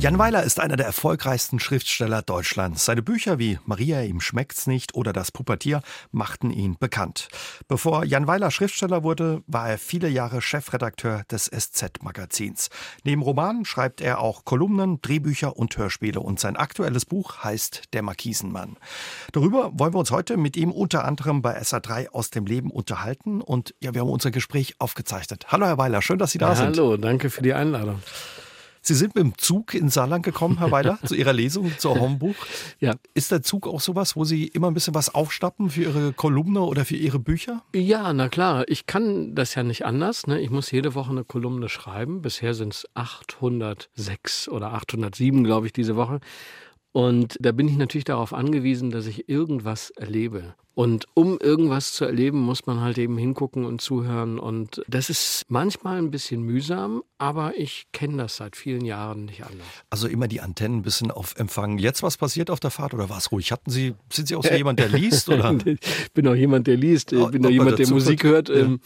Jan Weiler ist einer der erfolgreichsten Schriftsteller Deutschlands. Seine Bücher wie Maria, ihm schmeckt's nicht oder Das Pubertier machten ihn bekannt. Bevor Jan Weiler Schriftsteller wurde, war er viele Jahre Chefredakteur des SZ-Magazins. Neben Romanen schreibt er auch Kolumnen, Drehbücher und Hörspiele und sein aktuelles Buch heißt Der Markisenmann. Darüber wollen wir uns heute mit ihm unter anderem bei SA3 aus dem Leben unterhalten und ja, wir haben unser Gespräch aufgezeichnet. Hallo Herr Weiler, schön, dass Sie da ja, sind. Hallo, danke für die Einladung. Sie sind mit dem Zug in Saarland gekommen, Herr Weiler, zu Ihrer Lesung, zur Hombuch. Ja. Ist der Zug auch sowas, wo Sie immer ein bisschen was aufstappen für Ihre Kolumne oder für Ihre Bücher? Ja, na klar. Ich kann das ja nicht anders. Ne? Ich muss jede Woche eine Kolumne schreiben. Bisher sind es 806 oder 807, glaube ich, diese Woche. Und da bin ich natürlich darauf angewiesen, dass ich irgendwas erlebe. Und um irgendwas zu erleben, muss man halt eben hingucken und zuhören. Und das ist manchmal ein bisschen mühsam, aber ich kenne das seit vielen Jahren nicht anders. Also immer die Antennen ein bisschen auf Empfang. Jetzt was passiert auf der Fahrt oder war es ruhig? Hatten Sie, sind Sie auch so jemand, der liest? Oder? ich bin auch jemand, der liest. Ich bin auch jemand, der Musik hört. Ja. Ähm,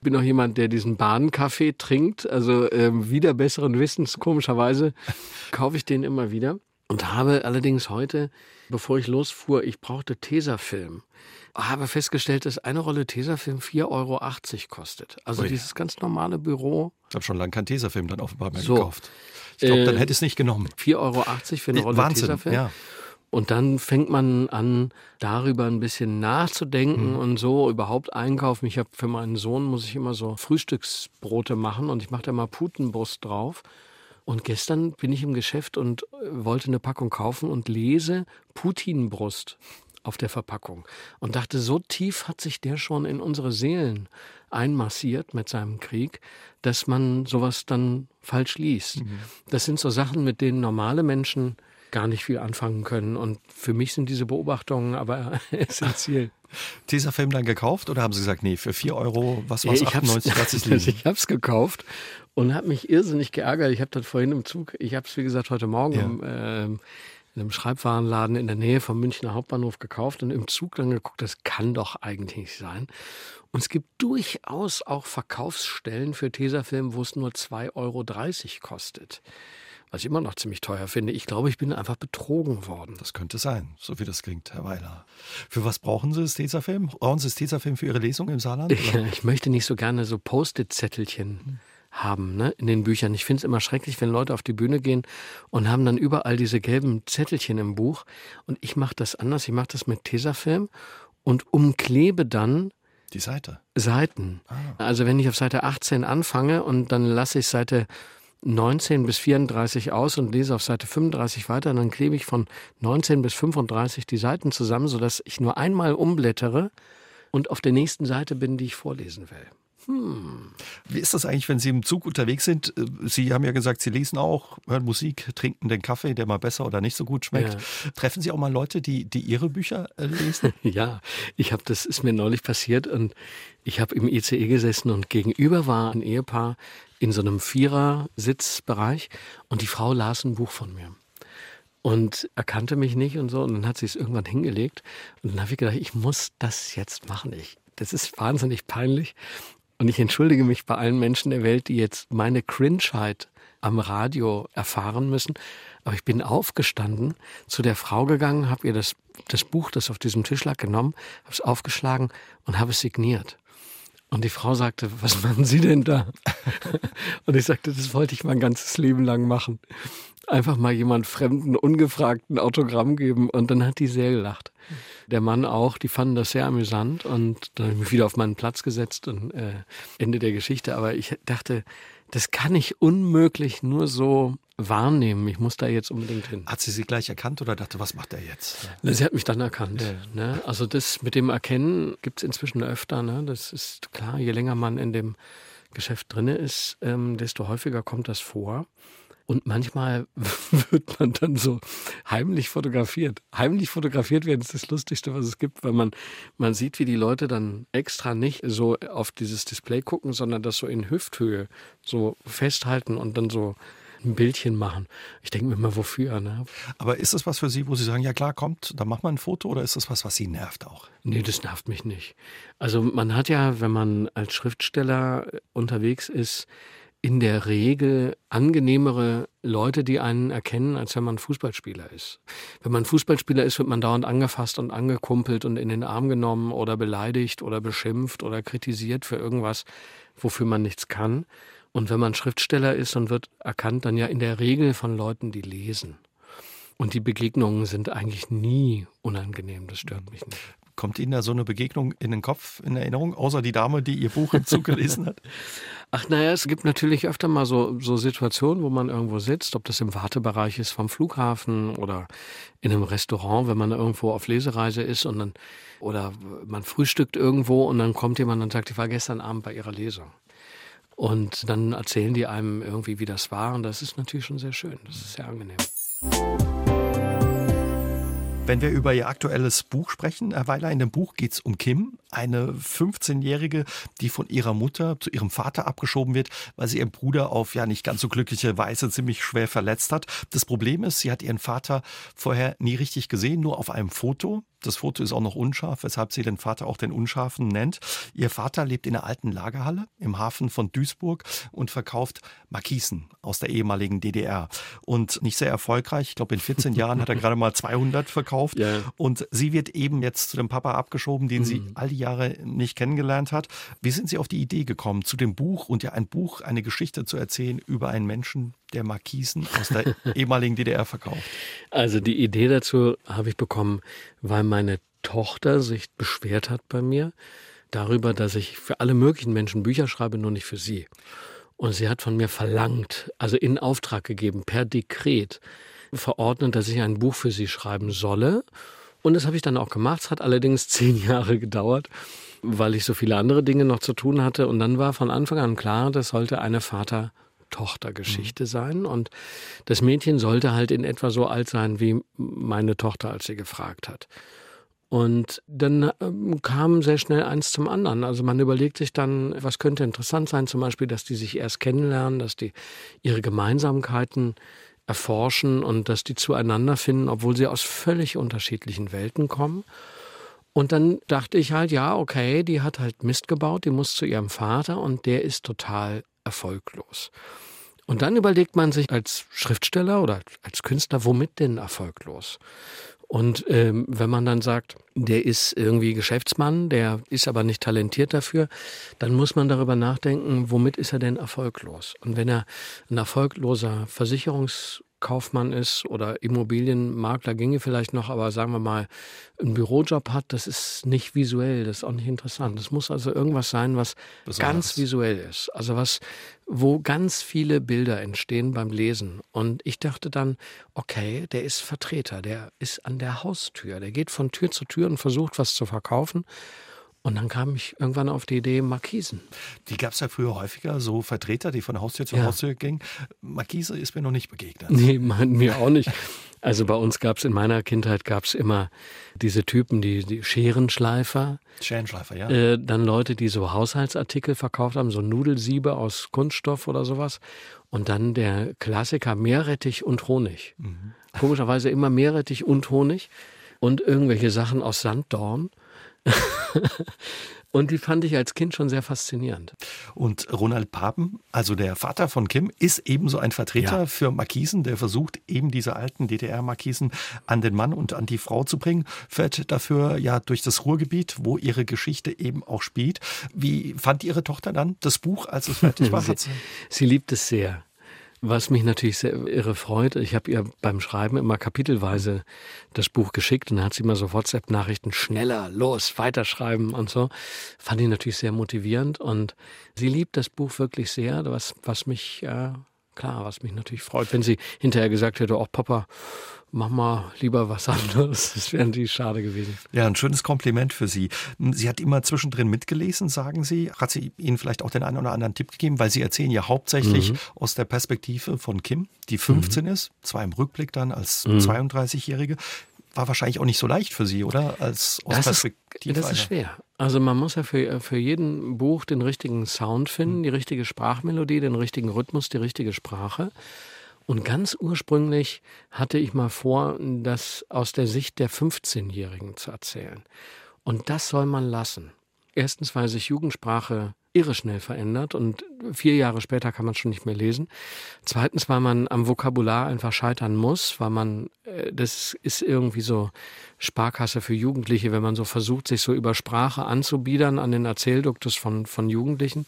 bin auch jemand, der diesen Bahnkaffee trinkt. Also ähm, wieder besseren Wissens, komischerweise, kaufe ich den immer wieder. Und habe allerdings heute, bevor ich losfuhr, ich brauchte Tesafilm. Habe festgestellt, dass eine Rolle Tesafilm 4,80 Euro kostet. Also Ui. dieses ganz normale Büro. Ich habe schon lange keinen Tesafilm dann offenbar mehr so. gekauft. Ich glaube, dann äh, hätte ich es nicht genommen. 4,80 Euro für eine Rolle Wahnsinn, Tesafilm. Ja. Und dann fängt man an, darüber ein bisschen nachzudenken mhm. und so überhaupt einkaufen. Ich habe für meinen Sohn muss ich immer so Frühstücksbrote machen und ich mache da mal Putenbrust drauf. Und gestern bin ich im Geschäft und äh, wollte eine Packung kaufen und lese Putinbrust auf der Verpackung und dachte, so tief hat sich der schon in unsere Seelen einmassiert mit seinem Krieg, dass man sowas dann falsch liest. Mhm. Das sind so Sachen, mit denen normale Menschen gar nicht viel anfangen können. Und für mich sind diese Beobachtungen aber essentiell. Tesafilm dann gekauft oder haben Sie gesagt, nee, für 4 Euro, was war es, 98 Platz Ich habe es gekauft und habe mich irrsinnig geärgert. Ich habe dann vorhin im Zug, ich habe es wie gesagt heute Morgen ja. im, äh, in einem Schreibwarenladen in der Nähe vom Münchner Hauptbahnhof gekauft und im Zug dann geguckt, das kann doch eigentlich nicht sein. Und es gibt durchaus auch Verkaufsstellen für Tesafilm, wo es nur 2,30 Euro kostet was ich immer noch ziemlich teuer finde. Ich glaube, ich bin einfach betrogen worden. Das könnte sein, so wie das klingt, Herr Weiler. Für was brauchen Sie das Tesafilm? Brauchen Sie das Tesafilm für Ihre Lesung im Saarland? Ich, ich möchte nicht so gerne so Post-it-Zettelchen. Hm haben ne, in den Büchern. Ich finde es immer schrecklich, wenn Leute auf die Bühne gehen und haben dann überall diese gelben Zettelchen im Buch. Und ich mache das anders. Ich mache das mit Tesafilm und umklebe dann die Seite. Seiten. Ah. Also wenn ich auf Seite 18 anfange und dann lasse ich Seite 19 bis 34 aus und lese auf Seite 35 weiter. Und dann klebe ich von 19 bis 35 die Seiten zusammen, sodass ich nur einmal umblättere und auf der nächsten Seite bin, die ich vorlesen will. Hm. Wie ist das eigentlich, wenn Sie im Zug unterwegs sind? Sie haben ja gesagt, Sie lesen auch, hören Musik, trinken den Kaffee, der mal besser oder nicht so gut schmeckt. Ja. Treffen Sie auch mal Leute, die, die Ihre Bücher äh, lesen? ja, ich habe das ist mir neulich passiert und ich habe im ICE gesessen und gegenüber war ein Ehepaar in so einem Vierer-Sitzbereich und die Frau las ein Buch von mir und erkannte mich nicht und so. Und dann hat sie es irgendwann hingelegt. Und dann habe ich gedacht, ich muss das jetzt machen. Ich, das ist wahnsinnig peinlich. Und ich entschuldige mich bei allen Menschen der Welt, die jetzt meine Cringeheit am Radio erfahren müssen. Aber ich bin aufgestanden, zu der Frau gegangen, habe ihr das, das Buch, das auf diesem Tisch lag, genommen, habe es aufgeschlagen und habe es signiert. Und die Frau sagte, was machen Sie denn da? Und ich sagte, das wollte ich mein ganzes Leben lang machen. Einfach mal jemand Fremden, ungefragten Autogramm geben. Und dann hat die sehr gelacht. Der Mann auch, die fanden das sehr amüsant. Und dann habe ich mich wieder auf meinen Platz gesetzt und äh, Ende der Geschichte. Aber ich dachte, das kann ich unmöglich nur so wahrnehmen. Ich muss da jetzt unbedingt hin. Hat sie sie gleich erkannt oder dachte, was macht er jetzt? Sie hat mich dann erkannt. Ja. Ne? Also das mit dem Erkennen gibt es inzwischen öfter. Ne? Das ist klar, je länger man in dem Geschäft drin ist, ähm, desto häufiger kommt das vor. Und manchmal wird man dann so heimlich fotografiert. Heimlich fotografiert werden ist das Lustigste, was es gibt, weil man, man sieht, wie die Leute dann extra nicht so auf dieses Display gucken, sondern das so in Hüfthöhe so festhalten und dann so ein Bildchen machen. Ich denke mir immer, wofür? Ne? Aber ist das was für Sie, wo Sie sagen, ja klar, kommt, dann machen wir ein Foto oder ist das was, was Sie nervt auch? Nee, das nervt mich nicht. Also man hat ja, wenn man als Schriftsteller unterwegs ist, in der Regel angenehmere Leute, die einen erkennen, als wenn man Fußballspieler ist. Wenn man Fußballspieler ist, wird man dauernd angefasst und angekumpelt und in den Arm genommen oder beleidigt oder beschimpft oder kritisiert für irgendwas, wofür man nichts kann. Und wenn man Schriftsteller ist und wird erkannt, dann ja in der Regel von Leuten, die lesen. Und die Begegnungen sind eigentlich nie unangenehm, das stört mich nicht. Kommt Ihnen da so eine Begegnung in den Kopf, in Erinnerung, außer die Dame, die Ihr Buch im Zug gelesen hat? Ach naja, es gibt natürlich öfter mal so, so Situationen, wo man irgendwo sitzt, ob das im Wartebereich ist vom Flughafen oder in einem Restaurant, wenn man irgendwo auf Lesereise ist und dann oder man frühstückt irgendwo und dann kommt jemand und sagt, ich war gestern Abend bei Ihrer Lesung. Und dann erzählen die einem irgendwie, wie das war und das ist natürlich schon sehr schön, das ist sehr angenehm. Wenn wir über Ihr aktuelles Buch sprechen, Herr Weiler, in dem Buch geht es um Kim, eine 15-Jährige, die von ihrer Mutter zu ihrem Vater abgeschoben wird, weil sie ihren Bruder auf ja nicht ganz so glückliche Weise ziemlich schwer verletzt hat. Das Problem ist, sie hat ihren Vater vorher nie richtig gesehen, nur auf einem Foto. Das Foto ist auch noch unscharf, weshalb sie den Vater auch den Unscharfen nennt. Ihr Vater lebt in einer alten Lagerhalle im Hafen von Duisburg und verkauft Markisen aus der ehemaligen DDR. Und nicht sehr erfolgreich. Ich glaube, in 14 Jahren hat er gerade mal 200 verkauft. Ja. Und sie wird eben jetzt zu dem Papa abgeschoben, den mhm. sie all die Jahre nicht kennengelernt hat. Wie sind Sie auf die Idee gekommen, zu dem Buch und ja ein Buch, eine Geschichte zu erzählen über einen Menschen, der Markisen aus der ehemaligen DDR verkauft? Also die Idee dazu habe ich bekommen, weil meine Tochter sich beschwert hat bei mir darüber, dass ich für alle möglichen Menschen Bücher schreibe, nur nicht für sie. Und sie hat von mir verlangt, also in Auftrag gegeben, per Dekret verordnet, dass ich ein Buch für sie schreiben solle. Und das habe ich dann auch gemacht. Es hat allerdings zehn Jahre gedauert, weil ich so viele andere Dinge noch zu tun hatte. Und dann war von Anfang an klar, das sollte eine Vater- Tochtergeschichte mhm. sein. Und das Mädchen sollte halt in etwa so alt sein wie meine Tochter, als sie gefragt hat. Und dann ähm, kam sehr schnell eins zum anderen. Also man überlegt sich dann, was könnte interessant sein, zum Beispiel, dass die sich erst kennenlernen, dass die ihre Gemeinsamkeiten erforschen und dass die zueinander finden, obwohl sie aus völlig unterschiedlichen Welten kommen. Und dann dachte ich halt, ja, okay, die hat halt Mist gebaut, die muss zu ihrem Vater und der ist total erfolglos. Und dann überlegt man sich als Schriftsteller oder als Künstler, womit denn erfolglos? Und ähm, wenn man dann sagt, der ist irgendwie Geschäftsmann, der ist aber nicht talentiert dafür, dann muss man darüber nachdenken, womit ist er denn erfolglos? Und wenn er ein erfolgloser Versicherungs Kaufmann ist oder Immobilienmakler ginge vielleicht noch, aber sagen wir mal, einen Bürojob hat, das ist nicht visuell, das ist auch nicht interessant. Das muss also irgendwas sein, was Besonders. ganz visuell ist. Also was, wo ganz viele Bilder entstehen beim Lesen. Und ich dachte dann, okay, der ist Vertreter, der ist an der Haustür, der geht von Tür zu Tür und versucht was zu verkaufen. Und dann kam ich irgendwann auf die Idee Markisen. Die gab es ja früher häufiger, so Vertreter, die von Haustür zu ja. Haustür gingen. Markise ist mir noch nicht begegnet. Nee, mir auch nicht. Also bei uns gab es in meiner Kindheit gab es immer diese Typen, die, die Scherenschleifer. Scherenschleifer, ja. Äh, dann Leute, die so Haushaltsartikel verkauft haben, so Nudelsiebe aus Kunststoff oder sowas. Und dann der Klassiker Meerrettich und Honig. Mhm. Komischerweise immer Meerrettich und Honig. Und irgendwelche Sachen aus Sanddorn. Und die fand ich als Kind schon sehr faszinierend. Und Ronald Papen, also der Vater von Kim, ist ebenso ein Vertreter ja. für Markisen, der versucht, eben diese alten DDR-Markisen an den Mann und an die Frau zu bringen, fährt dafür ja durch das Ruhrgebiet, wo ihre Geschichte eben auch spielt. Wie fand Ihre Tochter dann das Buch, als es fertig war? sie, sie liebt es sehr. Was mich natürlich sehr irre freut, ich habe ihr beim Schreiben immer kapitelweise das Buch geschickt und dann hat sie immer so WhatsApp-Nachrichten schneller, los, weiterschreiben und so. Fand ich natürlich sehr motivierend und sie liebt das Buch wirklich sehr, was, was mich, äh, klar, was mich natürlich freut, wenn sie hinterher gesagt hätte, oh Papa, mach mal lieber was anderes. Das wäre natürlich schade gewesen. Ja, ein schönes Kompliment für Sie. Sie hat immer zwischendrin mitgelesen, sagen Sie. Hat sie Ihnen vielleicht auch den einen oder anderen Tipp gegeben? Weil Sie erzählen ja hauptsächlich mhm. aus der Perspektive von Kim, die 15 mhm. ist, zwar im Rückblick dann als mhm. 32-Jährige. War wahrscheinlich auch nicht so leicht für Sie, oder? Als aus das Perspektive. Ist, das ist schwer. Also man muss ja für, für jeden Buch den richtigen Sound finden, mhm. die richtige Sprachmelodie, den richtigen Rhythmus, die richtige Sprache. Und ganz ursprünglich hatte ich mal vor, das aus der Sicht der 15-Jährigen zu erzählen. Und das soll man lassen. Erstens, weil sich Jugendsprache irre schnell verändert und vier Jahre später kann man schon nicht mehr lesen. Zweitens, weil man am Vokabular einfach scheitern muss, weil man, äh, das ist irgendwie so Sparkasse für Jugendliche, wenn man so versucht, sich so über Sprache anzubiedern an den Erzählduktus von, von Jugendlichen.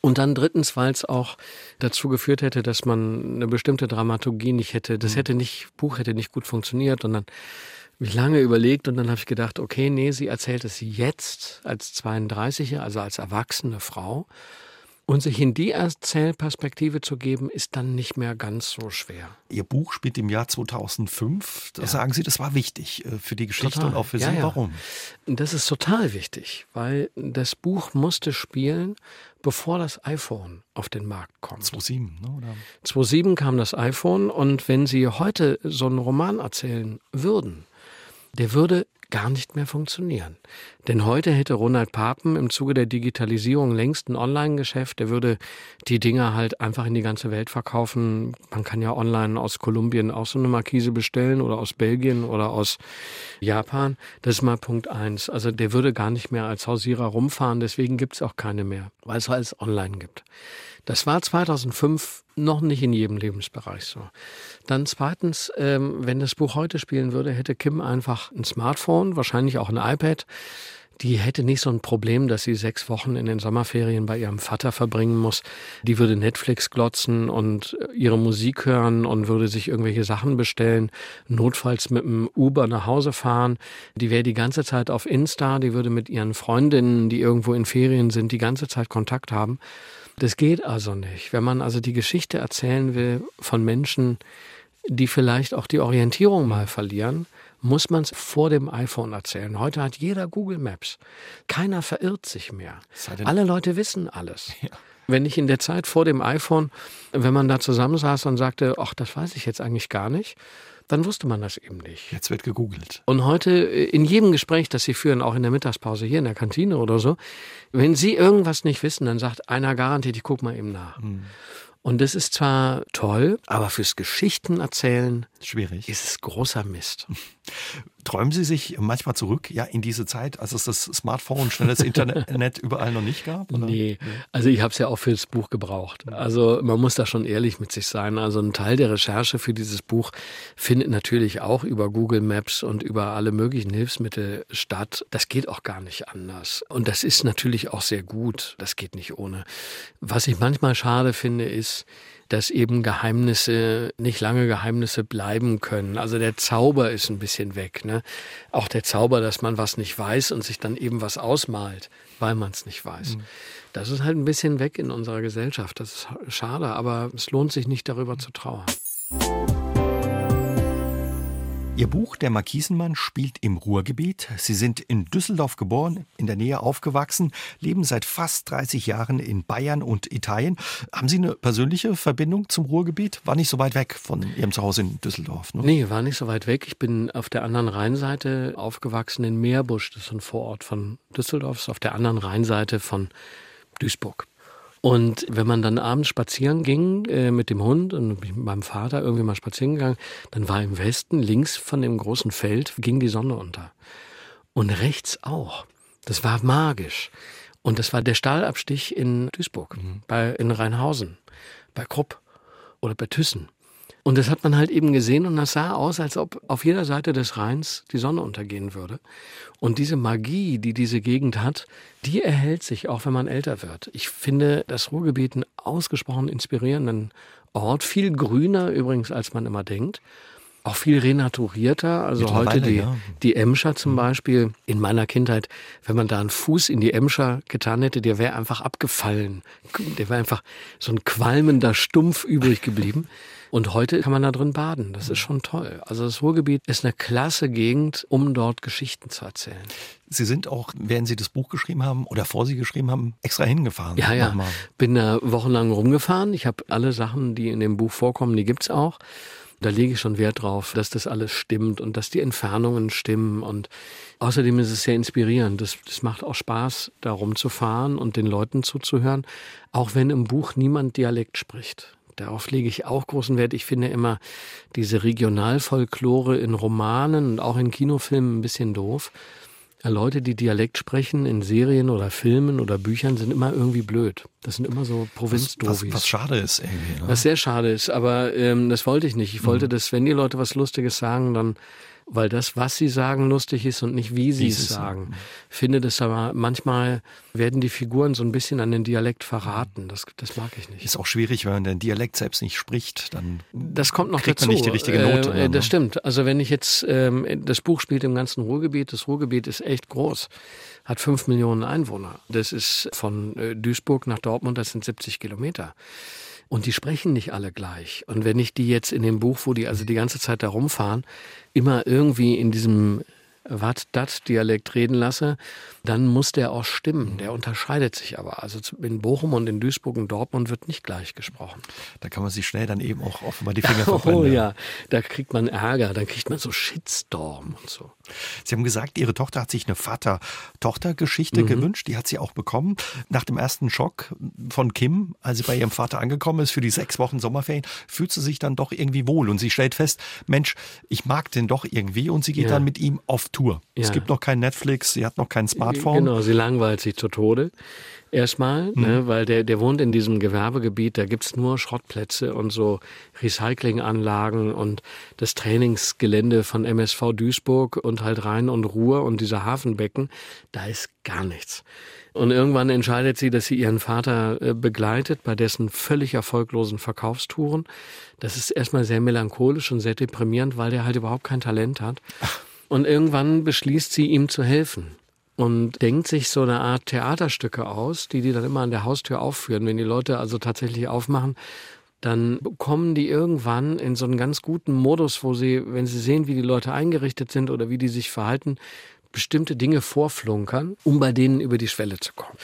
Und dann drittens, weil es auch dazu geführt hätte, dass man eine bestimmte Dramaturgie nicht hätte, das mhm. hätte nicht, Buch hätte nicht gut funktioniert und dann mich lange überlegt und dann habe ich gedacht, okay, nee, sie erzählt es jetzt als 32er, also als erwachsene Frau. Und sich in die Erzählperspektive zu geben, ist dann nicht mehr ganz so schwer. Ihr Buch spielt im Jahr 2005. Da ja. sagen Sie, das war wichtig äh, für die Geschichte total. und auch für ja, Sie. Warum? Das ist total wichtig, weil das Buch musste spielen, bevor das iPhone auf den Markt kommt. 2007, ne? Oder? 2007 kam das iPhone und wenn Sie heute so einen Roman erzählen würden, der würde gar nicht mehr funktionieren. Denn heute hätte Ronald Papen im Zuge der Digitalisierung längst ein Online-Geschäft. Der würde die Dinger halt einfach in die ganze Welt verkaufen. Man kann ja online aus Kolumbien auch so eine Markise bestellen oder aus Belgien oder aus Japan. Das ist mal Punkt eins. Also der würde gar nicht mehr als Hausierer rumfahren. Deswegen gibt's auch keine mehr, weil es alles online gibt. Das war 2005 noch nicht in jedem Lebensbereich so. Dann zweitens, ähm, wenn das Buch heute spielen würde, hätte Kim einfach ein Smartphone, wahrscheinlich auch ein iPad. Die hätte nicht so ein Problem, dass sie sechs Wochen in den Sommerferien bei ihrem Vater verbringen muss. Die würde Netflix glotzen und ihre Musik hören und würde sich irgendwelche Sachen bestellen, notfalls mit dem Uber nach Hause fahren. Die wäre die ganze Zeit auf Insta, die würde mit ihren Freundinnen, die irgendwo in Ferien sind, die ganze Zeit Kontakt haben. Das geht also nicht. Wenn man also die Geschichte erzählen will von Menschen, die vielleicht auch die Orientierung mal verlieren, muss man es vor dem iPhone erzählen. Heute hat jeder Google Maps. Keiner verirrt sich mehr. Alle Leute wissen alles. Ja. Wenn ich in der Zeit vor dem iPhone, wenn man da zusammensaß und sagte, ach, das weiß ich jetzt eigentlich gar nicht, dann wusste man das eben nicht. Jetzt wird gegoogelt. Und heute äh, in jedem Gespräch, das Sie führen, auch in der Mittagspause hier in der Kantine oder so, wenn Sie irgendwas nicht wissen, dann sagt einer garantiert, ich guck mal eben nach. Mhm. Und das ist zwar toll, aber fürs Geschichtenerzählen schwierig. Ist es großer Mist. Träumen Sie sich manchmal zurück, ja, in diese Zeit, als es das Smartphone, schnelles Internet überall noch nicht gab? Oder? Nee, also ich habe es ja auch fürs Buch gebraucht. Also man muss da schon ehrlich mit sich sein. Also ein Teil der Recherche für dieses Buch findet natürlich auch über Google Maps und über alle möglichen Hilfsmittel statt. Das geht auch gar nicht anders. Und das ist natürlich auch sehr gut. Das geht nicht ohne. Was ich manchmal schade finde, ist, dass eben Geheimnisse nicht lange Geheimnisse bleiben können. Also der Zauber ist ein bisschen weg. Ne? Auch der Zauber, dass man was nicht weiß und sich dann eben was ausmalt, weil man es nicht weiß. Mhm. Das ist halt ein bisschen weg in unserer Gesellschaft. Das ist schade, aber es lohnt sich nicht darüber zu trauern. Ihr Buch Der Markisenmann spielt im Ruhrgebiet. Sie sind in Düsseldorf geboren, in der Nähe aufgewachsen, leben seit fast 30 Jahren in Bayern und Italien. Haben Sie eine persönliche Verbindung zum Ruhrgebiet? War nicht so weit weg von Ihrem Zuhause in Düsseldorf? Ne? Nee, war nicht so weit weg. Ich bin auf der anderen Rheinseite aufgewachsen in Meerbusch. Das ist ein Vorort von Düsseldorf, auf der anderen Rheinseite von Duisburg. Und wenn man dann abends spazieren ging äh, mit dem Hund und mit meinem Vater irgendwie mal spazieren gegangen, dann war im Westen links von dem großen Feld ging die Sonne unter. Und rechts auch. Das war magisch. Und das war der Stahlabstich in Duisburg, mhm. bei, in Rheinhausen, bei Krupp oder bei Thyssen. Und das hat man halt eben gesehen und das sah aus, als ob auf jeder Seite des Rheins die Sonne untergehen würde. Und diese Magie, die diese Gegend hat, die erhält sich auch, wenn man älter wird. Ich finde das Ruhrgebiet einen ausgesprochen inspirierenden Ort, viel grüner übrigens, als man immer denkt. Auch viel renaturierter. Also heute die, ja. die Emscher zum Beispiel. In meiner Kindheit, wenn man da einen Fuß in die Emscher getan hätte, der wäre einfach abgefallen. Der wäre einfach so ein qualmender Stumpf übrig geblieben. Und heute kann man da drin baden. Das ist schon toll. Also das Ruhrgebiet ist eine klasse Gegend, um dort Geschichten zu erzählen. Sie sind auch, während Sie das Buch geschrieben haben oder vor Sie geschrieben haben, extra hingefahren. Ja, ja. Nochmal. Bin da wochenlang rumgefahren. Ich habe alle Sachen, die in dem Buch vorkommen, die gibt's auch. Da lege ich schon Wert drauf, dass das alles stimmt und dass die Entfernungen stimmen. Und außerdem ist es sehr inspirierend. Das, das macht auch Spaß, da rumzufahren und den Leuten zuzuhören, auch wenn im Buch niemand Dialekt spricht Darauf lege ich auch großen Wert. Ich finde immer diese Regionalfolklore in Romanen und auch in Kinofilmen ein bisschen doof. Leute, die Dialekt sprechen in Serien oder Filmen oder Büchern, sind immer irgendwie blöd. Das sind immer so Provinzdofis. Was, was, was schade ist irgendwie. Ne? Was sehr schade ist, aber ähm, das wollte ich nicht. Ich wollte, mhm. dass wenn die Leute was Lustiges sagen, dann weil das, was sie sagen, lustig ist und nicht wie sie es sagen. Ja. Finde das aber manchmal werden die Figuren so ein bisschen an den Dialekt verraten. Das, das mag ich nicht. Ist auch schwierig, wenn man den Dialekt selbst nicht spricht, dann das kommt noch kriegt dazu. man nicht die richtige Note. Äh, das ne? stimmt. Also wenn ich jetzt ähm, das Buch spielt im ganzen Ruhrgebiet, das Ruhrgebiet ist echt groß, hat fünf Millionen Einwohner. Das ist von äh, Duisburg nach Dortmund, das sind 70 Kilometer. Und die sprechen nicht alle gleich. Und wenn ich die jetzt in dem Buch, wo die also die ganze Zeit da rumfahren, immer irgendwie in diesem Watt-Dat-Dialekt reden lasse, dann muss der auch stimmen. Der unterscheidet sich aber. Also in Bochum und in Duisburg und Dortmund wird nicht gleich gesprochen. Da kann man sich schnell dann eben auch offenbar die Finger verbrennen. Oh ja, da kriegt man Ärger, dann kriegt man so Shitstorm und so. Sie haben gesagt, Ihre Tochter hat sich eine Vater-Tochter-Geschichte mhm. gewünscht. Die hat sie auch bekommen. Nach dem ersten Schock von Kim, als sie bei ihrem Vater angekommen ist für die sechs Wochen Sommerferien, fühlt sie sich dann doch irgendwie wohl und sie stellt fest, Mensch, ich mag den doch irgendwie und sie geht ja. dann mit ihm auf Tour. Ja. Es gibt noch kein Netflix, sie hat noch kein Smartphone. Genau, sie langweilt sich zu Tode. Erstmal, mhm. ne, weil der, der wohnt in diesem Gewerbegebiet, da gibt's nur Schrottplätze und so Recyclinganlagen und das Trainingsgelände von MSV Duisburg und halt Rhein und Ruhr und diese Hafenbecken, da ist gar nichts. Und irgendwann entscheidet sie, dass sie ihren Vater äh, begleitet bei dessen völlig erfolglosen Verkaufstouren. Das ist erstmal sehr melancholisch und sehr deprimierend, weil der halt überhaupt kein Talent hat. Und irgendwann beschließt sie, ihm zu helfen und denkt sich so eine Art Theaterstücke aus, die die dann immer an der Haustür aufführen. Wenn die Leute also tatsächlich aufmachen, dann kommen die irgendwann in so einen ganz guten Modus, wo sie, wenn sie sehen, wie die Leute eingerichtet sind oder wie die sich verhalten, bestimmte Dinge vorflunkern, um bei denen über die Schwelle zu kommen.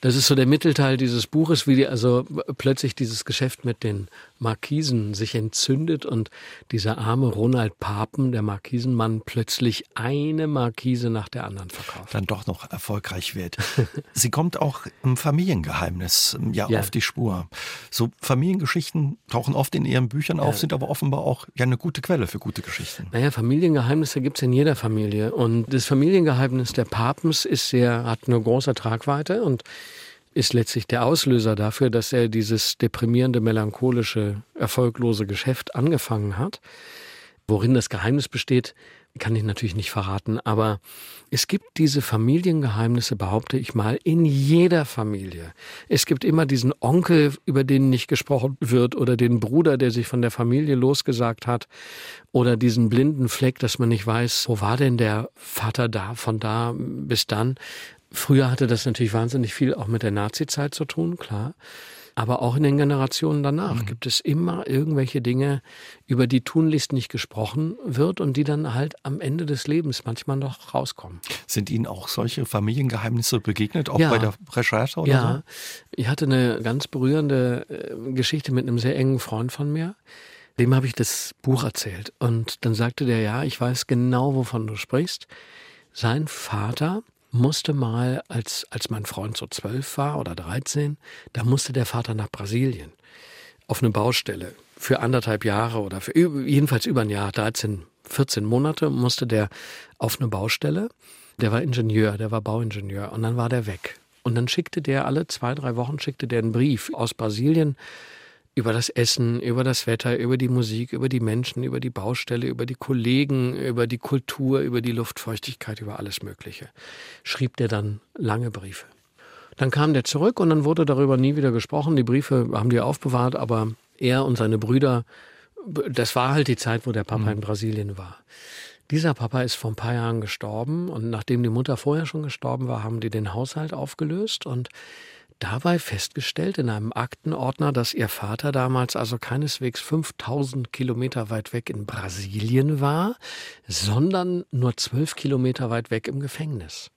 Das ist so der Mittelteil dieses Buches, wie die also plötzlich dieses Geschäft mit den Markisen sich entzündet und dieser arme Ronald Papen, der Markisenmann, plötzlich eine Markise nach der anderen verkauft. Dann doch noch erfolgreich wird. Sie kommt auch im Familiengeheimnis ja, ja, auf die Spur. So Familiengeschichten tauchen oft in ihren Büchern auf, ja. sind aber offenbar auch ja eine gute Quelle für gute Geschichten. Naja, Familiengeheimnisse gibt es in jeder Familie. Und das Familiengeheimnis der Papens ist sehr, hat eine große Tragweite und ist letztlich der Auslöser dafür, dass er dieses deprimierende, melancholische, erfolglose Geschäft angefangen hat. Worin das Geheimnis besteht, kann ich natürlich nicht verraten, aber es gibt diese Familiengeheimnisse, behaupte ich mal, in jeder Familie. Es gibt immer diesen Onkel, über den nicht gesprochen wird, oder den Bruder, der sich von der Familie losgesagt hat, oder diesen blinden Fleck, dass man nicht weiß, wo war denn der Vater da, von da bis dann. Früher hatte das natürlich wahnsinnig viel auch mit der Nazi-Zeit zu tun, klar. Aber auch in den Generationen danach mhm. gibt es immer irgendwelche Dinge, über die tunlichst nicht gesprochen wird und die dann halt am Ende des Lebens manchmal noch rauskommen. Sind Ihnen auch solche Familiengeheimnisse begegnet, auch ja. bei der Recherche oder ja. so? Ich hatte eine ganz berührende äh, Geschichte mit einem sehr engen Freund von mir. Dem habe ich das Buch erzählt. Und dann sagte der, ja, ich weiß genau, wovon du sprichst. Sein Vater musste mal, als, als mein Freund so zwölf war oder dreizehn, da musste der Vater nach Brasilien auf eine Baustelle für anderthalb Jahre oder für jedenfalls über ein Jahr, 13, 14 Monate musste der auf eine Baustelle. Der war Ingenieur, der war Bauingenieur und dann war der weg. Und dann schickte der alle zwei, drei Wochen schickte der einen Brief aus Brasilien über das Essen, über das Wetter, über die Musik, über die Menschen, über die Baustelle, über die Kollegen, über die Kultur, über die Luftfeuchtigkeit, über alles Mögliche. Schrieb der dann lange Briefe. Dann kam der zurück und dann wurde darüber nie wieder gesprochen. Die Briefe haben die aufbewahrt, aber er und seine Brüder, das war halt die Zeit, wo der Papa mhm. in Brasilien war. Dieser Papa ist vor ein paar Jahren gestorben und nachdem die Mutter vorher schon gestorben war, haben die den Haushalt aufgelöst und dabei festgestellt in einem Aktenordner, dass ihr Vater damals also keineswegs 5000 Kilometer weit weg in Brasilien war, sondern nur 12 Kilometer weit weg im Gefängnis,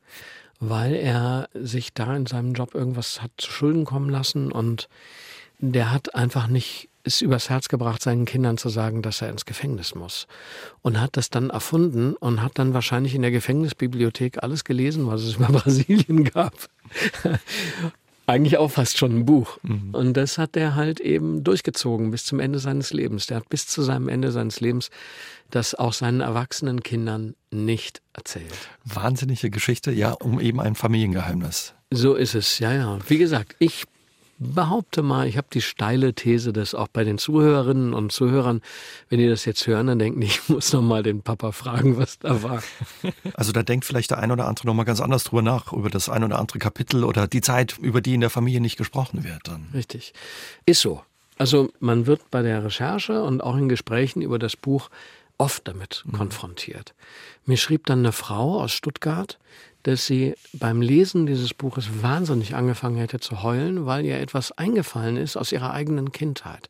weil er sich da in seinem Job irgendwas hat zu Schulden kommen lassen und der hat einfach nicht es übers Herz gebracht, seinen Kindern zu sagen, dass er ins Gefängnis muss. Und hat das dann erfunden und hat dann wahrscheinlich in der Gefängnisbibliothek alles gelesen, was es über Brasilien gab. Eigentlich auch fast schon ein Buch. Mhm. Und das hat er halt eben durchgezogen bis zum Ende seines Lebens. Der hat bis zu seinem Ende seines Lebens das auch seinen erwachsenen Kindern nicht erzählt. Wahnsinnige Geschichte, ja, um eben ein Familiengeheimnis. So ist es, ja, ja. Wie gesagt, ich behaupte mal, ich habe die steile These, dass auch bei den Zuhörerinnen und Zuhörern, wenn die das jetzt hören, dann denken, ich muss noch mal den Papa fragen, was da war. Also da denkt vielleicht der ein oder andere noch mal ganz anders drüber nach, über das ein oder andere Kapitel oder die Zeit, über die in der Familie nicht gesprochen wird. Dann. Richtig. Ist so. Also man wird bei der Recherche und auch in Gesprächen über das Buch oft damit mhm. konfrontiert. Mir schrieb dann eine Frau aus Stuttgart, dass sie beim Lesen dieses Buches wahnsinnig angefangen hätte zu heulen, weil ihr etwas eingefallen ist aus ihrer eigenen Kindheit.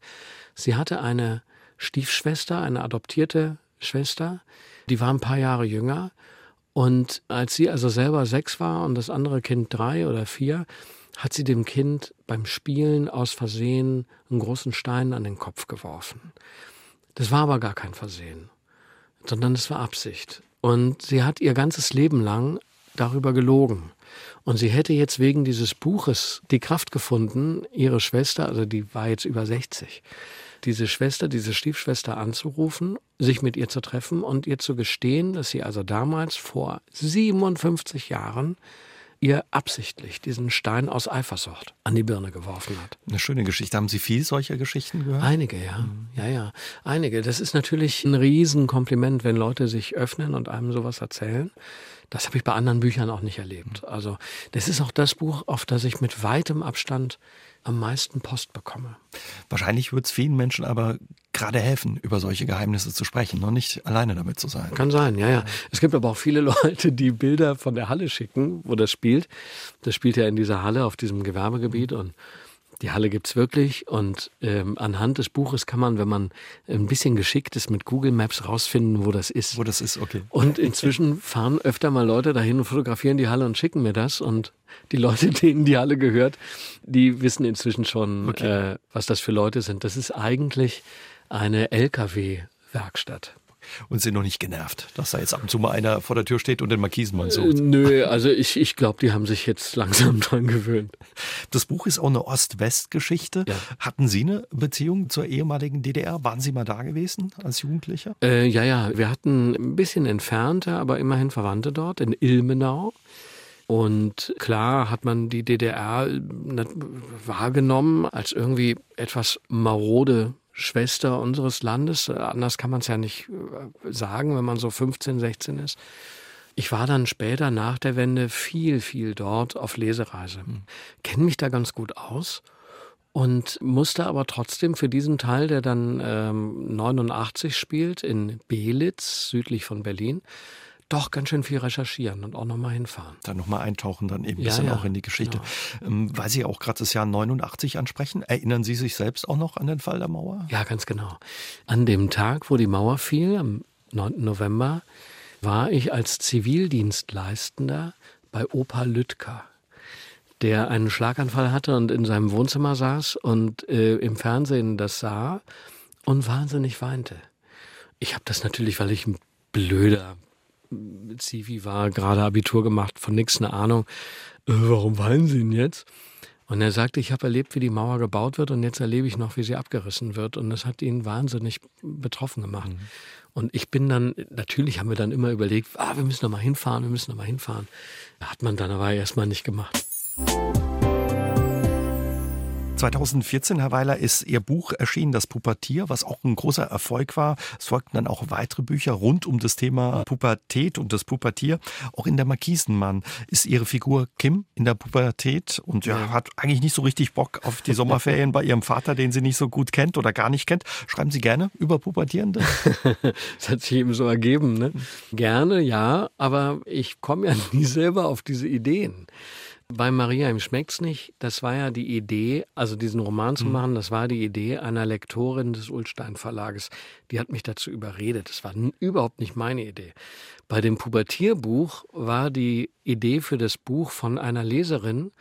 Sie hatte eine Stiefschwester, eine adoptierte Schwester, die war ein paar Jahre jünger. Und als sie also selber sechs war und das andere Kind drei oder vier, hat sie dem Kind beim Spielen aus Versehen einen großen Stein an den Kopf geworfen. Das war aber gar kein Versehen, sondern es war Absicht. Und sie hat ihr ganzes Leben lang darüber gelogen. Und sie hätte jetzt wegen dieses Buches die Kraft gefunden, ihre Schwester, also die war jetzt über 60, diese Schwester, diese Stiefschwester anzurufen, sich mit ihr zu treffen und ihr zu gestehen, dass sie also damals vor 57 Jahren ihr absichtlich diesen Stein aus Eifersucht an die Birne geworfen hat. Eine schöne Geschichte. Haben Sie viel solcher Geschichten gehört? Einige, ja. Mhm. Ja, ja. Einige. Das ist natürlich ein Riesenkompliment, wenn Leute sich öffnen und einem sowas erzählen. Das habe ich bei anderen Büchern auch nicht erlebt. Mhm. Also das ist auch das Buch, auf das ich mit weitem Abstand am meisten Post bekomme. Wahrscheinlich wird es vielen Menschen aber gerade helfen, über solche Geheimnisse zu sprechen und nicht alleine damit zu sein. Kann sein, ja, ja. Es gibt aber auch viele Leute, die Bilder von der Halle schicken, wo das spielt. Das spielt ja in dieser Halle auf diesem Gewerbegebiet und die Halle gibt's wirklich und ähm, anhand des Buches kann man, wenn man ein bisschen geschickt ist, mit Google Maps rausfinden, wo das ist. Wo das ist, okay. Und inzwischen fahren öfter mal Leute dahin und fotografieren die Halle und schicken mir das. Und die Leute, denen die Halle gehört, die wissen inzwischen schon, okay. äh, was das für Leute sind. Das ist eigentlich eine LKW-Werkstatt und sind noch nicht genervt, dass da jetzt ab und zu mal einer vor der Tür steht und den Markisenmann sucht. Äh, nö, also ich, ich glaube, die haben sich jetzt langsam dran gewöhnt. Das Buch ist auch eine Ost-West-Geschichte. Ja. Hatten Sie eine Beziehung zur ehemaligen DDR? Waren Sie mal da gewesen als Jugendlicher? Äh, ja, ja, wir hatten ein bisschen entfernte, aber immerhin Verwandte dort in Ilmenau. Und klar hat man die DDR wahrgenommen als irgendwie etwas marode Schwester unseres Landes. Anders kann man es ja nicht äh, sagen, wenn man so 15, 16 ist. Ich war dann später nach der Wende viel, viel dort auf Lesereise. Mhm. Kenne mich da ganz gut aus und musste aber trotzdem für diesen Teil, der dann ähm, 89 spielt, in Belitz, südlich von Berlin, doch ganz schön viel recherchieren und auch nochmal hinfahren. Dann nochmal eintauchen, dann eben ein bisschen ja, auch in die Geschichte. Genau. Ähm, weil Sie auch gerade das Jahr 89 ansprechen, erinnern Sie sich selbst auch noch an den Fall der Mauer? Ja, ganz genau. An dem Tag, wo die Mauer fiel, am 9. November, war ich als Zivildienstleistender bei Opa Lüttker der einen Schlaganfall hatte und in seinem Wohnzimmer saß und äh, im Fernsehen das sah und wahnsinnig weinte. Ich habe das natürlich, weil ich ein blöder Zivi war, gerade Abitur gemacht, von nichts eine Ahnung. Äh, warum weinen Sie denn jetzt? Und er sagte, ich habe erlebt, wie die Mauer gebaut wird und jetzt erlebe ich noch, wie sie abgerissen wird. Und das hat ihn wahnsinnig betroffen gemacht. Mhm. Und ich bin dann, natürlich haben wir dann immer überlegt, ah, wir müssen noch mal hinfahren, wir müssen noch mal hinfahren. Hat man dann aber erstmal nicht gemacht. 2014, Herr Weiler, ist Ihr Buch erschienen, Das Pubertier, was auch ein großer Erfolg war. Es folgten dann auch weitere Bücher rund um das Thema Pubertät und das Pubertier. Auch in der Markisenmann ist Ihre Figur Kim in der Pubertät und ja, hat eigentlich nicht so richtig Bock auf die Sommerferien bei Ihrem Vater, den sie nicht so gut kennt oder gar nicht kennt. Schreiben Sie gerne über Pubertierende? das hat sich eben so ergeben. Ne? Gerne, ja, aber ich komme ja nie selber auf diese Ideen. Bei Maria im Schmeckt's nicht, das war ja die Idee, also diesen Roman zu mhm. machen, das war die Idee einer Lektorin des Ulstein Verlages. Die hat mich dazu überredet. Das war überhaupt nicht meine Idee. Bei dem Pubertierbuch war die Idee für das Buch von einer Leserin,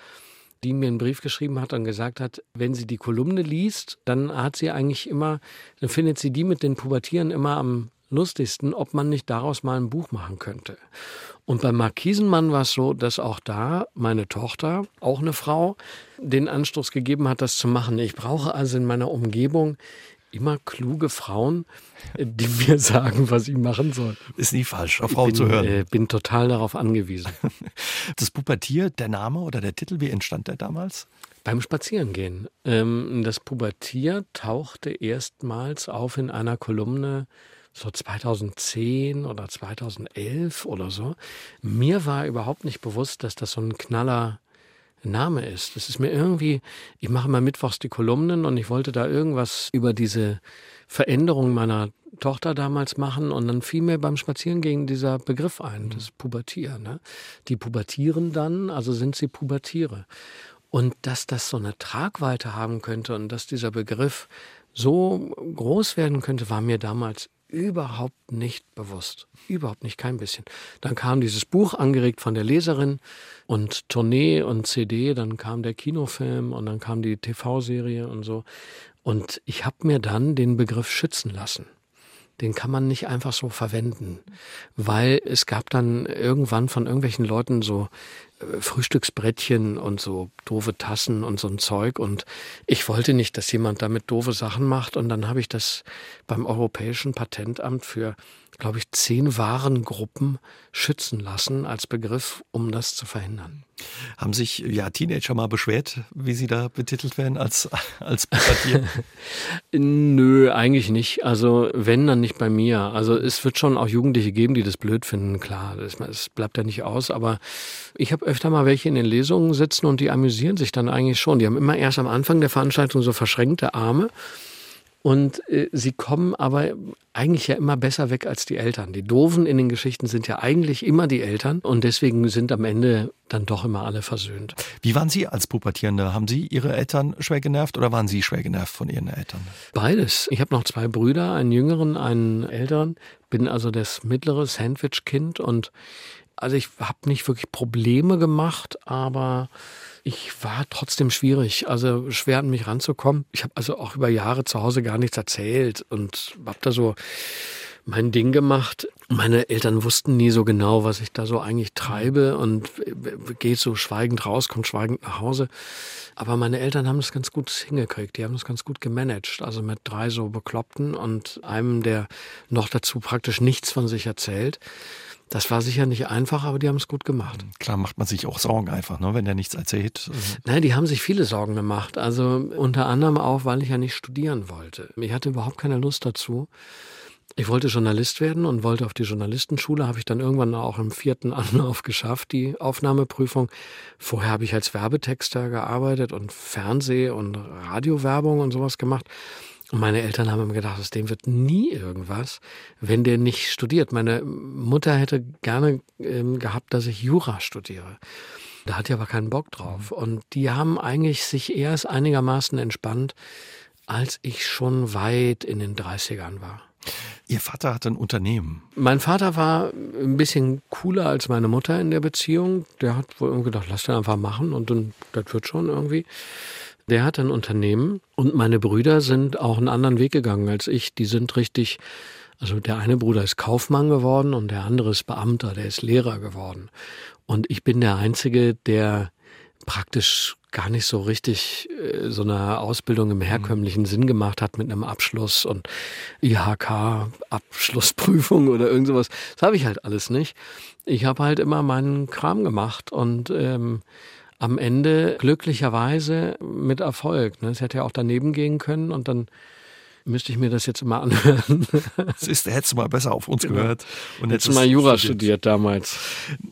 die mir einen Brief geschrieben hat und gesagt hat, wenn sie die Kolumne liest, dann hat sie eigentlich immer, dann findet sie die mit den Pubertieren immer am lustigsten, ob man nicht daraus mal ein Buch machen könnte. Und beim Markisenmann war es so, dass auch da meine Tochter, auch eine Frau, den Anstoß gegeben hat, das zu machen. Ich brauche also in meiner Umgebung immer kluge Frauen, die mir sagen, was ich machen soll. Ist nie falsch, auf Frauen bin, zu hören. Äh, bin total darauf angewiesen. Das Pubertier, der Name oder der Titel, wie entstand der damals? Beim Spazierengehen. Ähm, das Pubertier tauchte erstmals auf in einer Kolumne so 2010 oder 2011 oder so. Mir war überhaupt nicht bewusst, dass das so ein knaller Name ist. Das ist mir irgendwie, ich mache mal mittwochs die Kolumnen und ich wollte da irgendwas über diese Veränderung meiner Tochter damals machen und dann fiel mir beim Spazierengehen dieser Begriff ein, das Pubertier. Ne? Die pubertieren dann, also sind sie Pubertiere. Und dass das so eine Tragweite haben könnte und dass dieser Begriff so groß werden könnte, war mir damals überhaupt nicht bewusst. Überhaupt nicht, kein bisschen. Dann kam dieses Buch angeregt von der Leserin und Tournee und CD, dann kam der Kinofilm und dann kam die TV-Serie und so. Und ich habe mir dann den Begriff schützen lassen. Den kann man nicht einfach so verwenden, weil es gab dann irgendwann von irgendwelchen Leuten so äh, Frühstücksbrettchen und so doofe Tassen und so ein Zeug. Und ich wollte nicht, dass jemand damit doofe Sachen macht. Und dann habe ich das beim Europäischen Patentamt für, glaube ich, zehn Warengruppen schützen lassen als Begriff, um das zu verhindern. Haben sich ja Teenager mal beschwert, wie sie da betitelt werden als, als? Nö, eigentlich nicht. Also wenn, dann nicht bei mir. Also es wird schon auch Jugendliche geben, die das blöd finden, klar. Es bleibt ja nicht aus. Aber ich habe öfter mal welche in den Lesungen sitzen und die amüsieren sich dann eigentlich schon. Die haben immer erst am Anfang der Veranstaltung so verschränkte Arme und äh, sie kommen aber eigentlich ja immer besser weg als die Eltern. Die Doofen in den Geschichten sind ja eigentlich immer die Eltern und deswegen sind am Ende dann doch immer alle versöhnt. Wie waren Sie als Pubertierende? Haben Sie Ihre Eltern schwer genervt oder waren Sie schwer genervt von Ihren Eltern? Beides. Ich habe noch zwei Brüder, einen jüngeren, einen älteren. Bin also das mittlere Sandwich-Kind und also ich habe nicht wirklich Probleme gemacht, aber ich war trotzdem schwierig, also schwer an mich ranzukommen. Ich habe also auch über Jahre zu Hause gar nichts erzählt und habe da so mein Ding gemacht. Meine Eltern wussten nie so genau, was ich da so eigentlich treibe und geht so schweigend raus, kommt schweigend nach Hause. Aber meine Eltern haben das ganz gut hingekriegt. Die haben das ganz gut gemanagt. Also mit drei so Bekloppten und einem, der noch dazu praktisch nichts von sich erzählt. Das war sicher nicht einfach, aber die haben es gut gemacht. Klar macht man sich auch Sorgen einfach, ne, wenn der nichts erzählt. Nein, die haben sich viele Sorgen gemacht. Also unter anderem auch, weil ich ja nicht studieren wollte. Ich hatte überhaupt keine Lust dazu. Ich wollte Journalist werden und wollte auf die Journalistenschule, habe ich dann irgendwann auch im vierten Anlauf geschafft, die Aufnahmeprüfung. Vorher habe ich als Werbetexter gearbeitet und Fernseh- und Radiowerbung und sowas gemacht. Und meine Eltern haben immer gedacht, aus dem wird nie irgendwas, wenn der nicht studiert. Meine Mutter hätte gerne ähm, gehabt, dass ich Jura studiere. Da hat ja aber keinen Bock drauf. Mhm. Und die haben eigentlich sich erst einigermaßen entspannt, als ich schon weit in den 30ern war. Ihr Vater hatte ein Unternehmen. Mein Vater war ein bisschen cooler als meine Mutter in der Beziehung. Der hat wohl gedacht, lass den einfach machen und dann, das wird schon irgendwie. Der hat ein Unternehmen und meine Brüder sind auch einen anderen Weg gegangen als ich. Die sind richtig, also der eine Bruder ist Kaufmann geworden und der andere ist Beamter, der ist Lehrer geworden. Und ich bin der Einzige, der praktisch gar nicht so richtig äh, so eine Ausbildung im herkömmlichen mhm. Sinn gemacht hat mit einem Abschluss und IHK-Abschlussprüfung oder irgend sowas. Das habe ich halt alles nicht. Ich habe halt immer meinen Kram gemacht und ähm, am Ende glücklicherweise mit Erfolg. Ne? Es hätte ja auch daneben gehen können und dann müsste ich mir das jetzt immer anhören. Siehst du, hättest du mal besser auf uns genau. gehört. Und hättest du mal Jura studiert. studiert damals.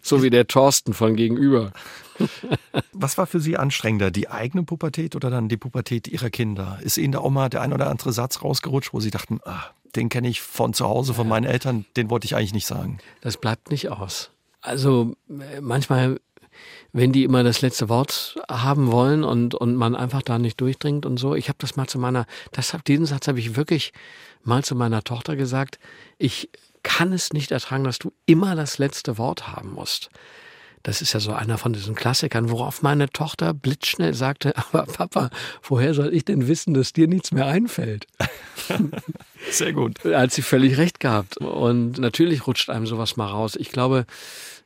So wie der Thorsten von gegenüber. Was war für Sie anstrengender, die eigene Pubertät oder dann die Pubertät Ihrer Kinder? Ist Ihnen da auch mal der ein oder andere Satz rausgerutscht, wo Sie dachten, ah, den kenne ich von zu Hause, von meinen Eltern, den wollte ich eigentlich nicht sagen? Das bleibt nicht aus. Also äh, manchmal wenn die immer das letzte Wort haben wollen und, und man einfach da nicht durchdringt und so. Ich habe das mal zu meiner, das, diesen Satz habe ich wirklich mal zu meiner Tochter gesagt. Ich kann es nicht ertragen, dass du immer das letzte Wort haben musst. Das ist ja so einer von diesen Klassikern, worauf meine Tochter blitzschnell sagte, aber Papa, woher soll ich denn wissen, dass dir nichts mehr einfällt? Sehr gut. Hat sie völlig recht gehabt. Und natürlich rutscht einem sowas mal raus. Ich glaube,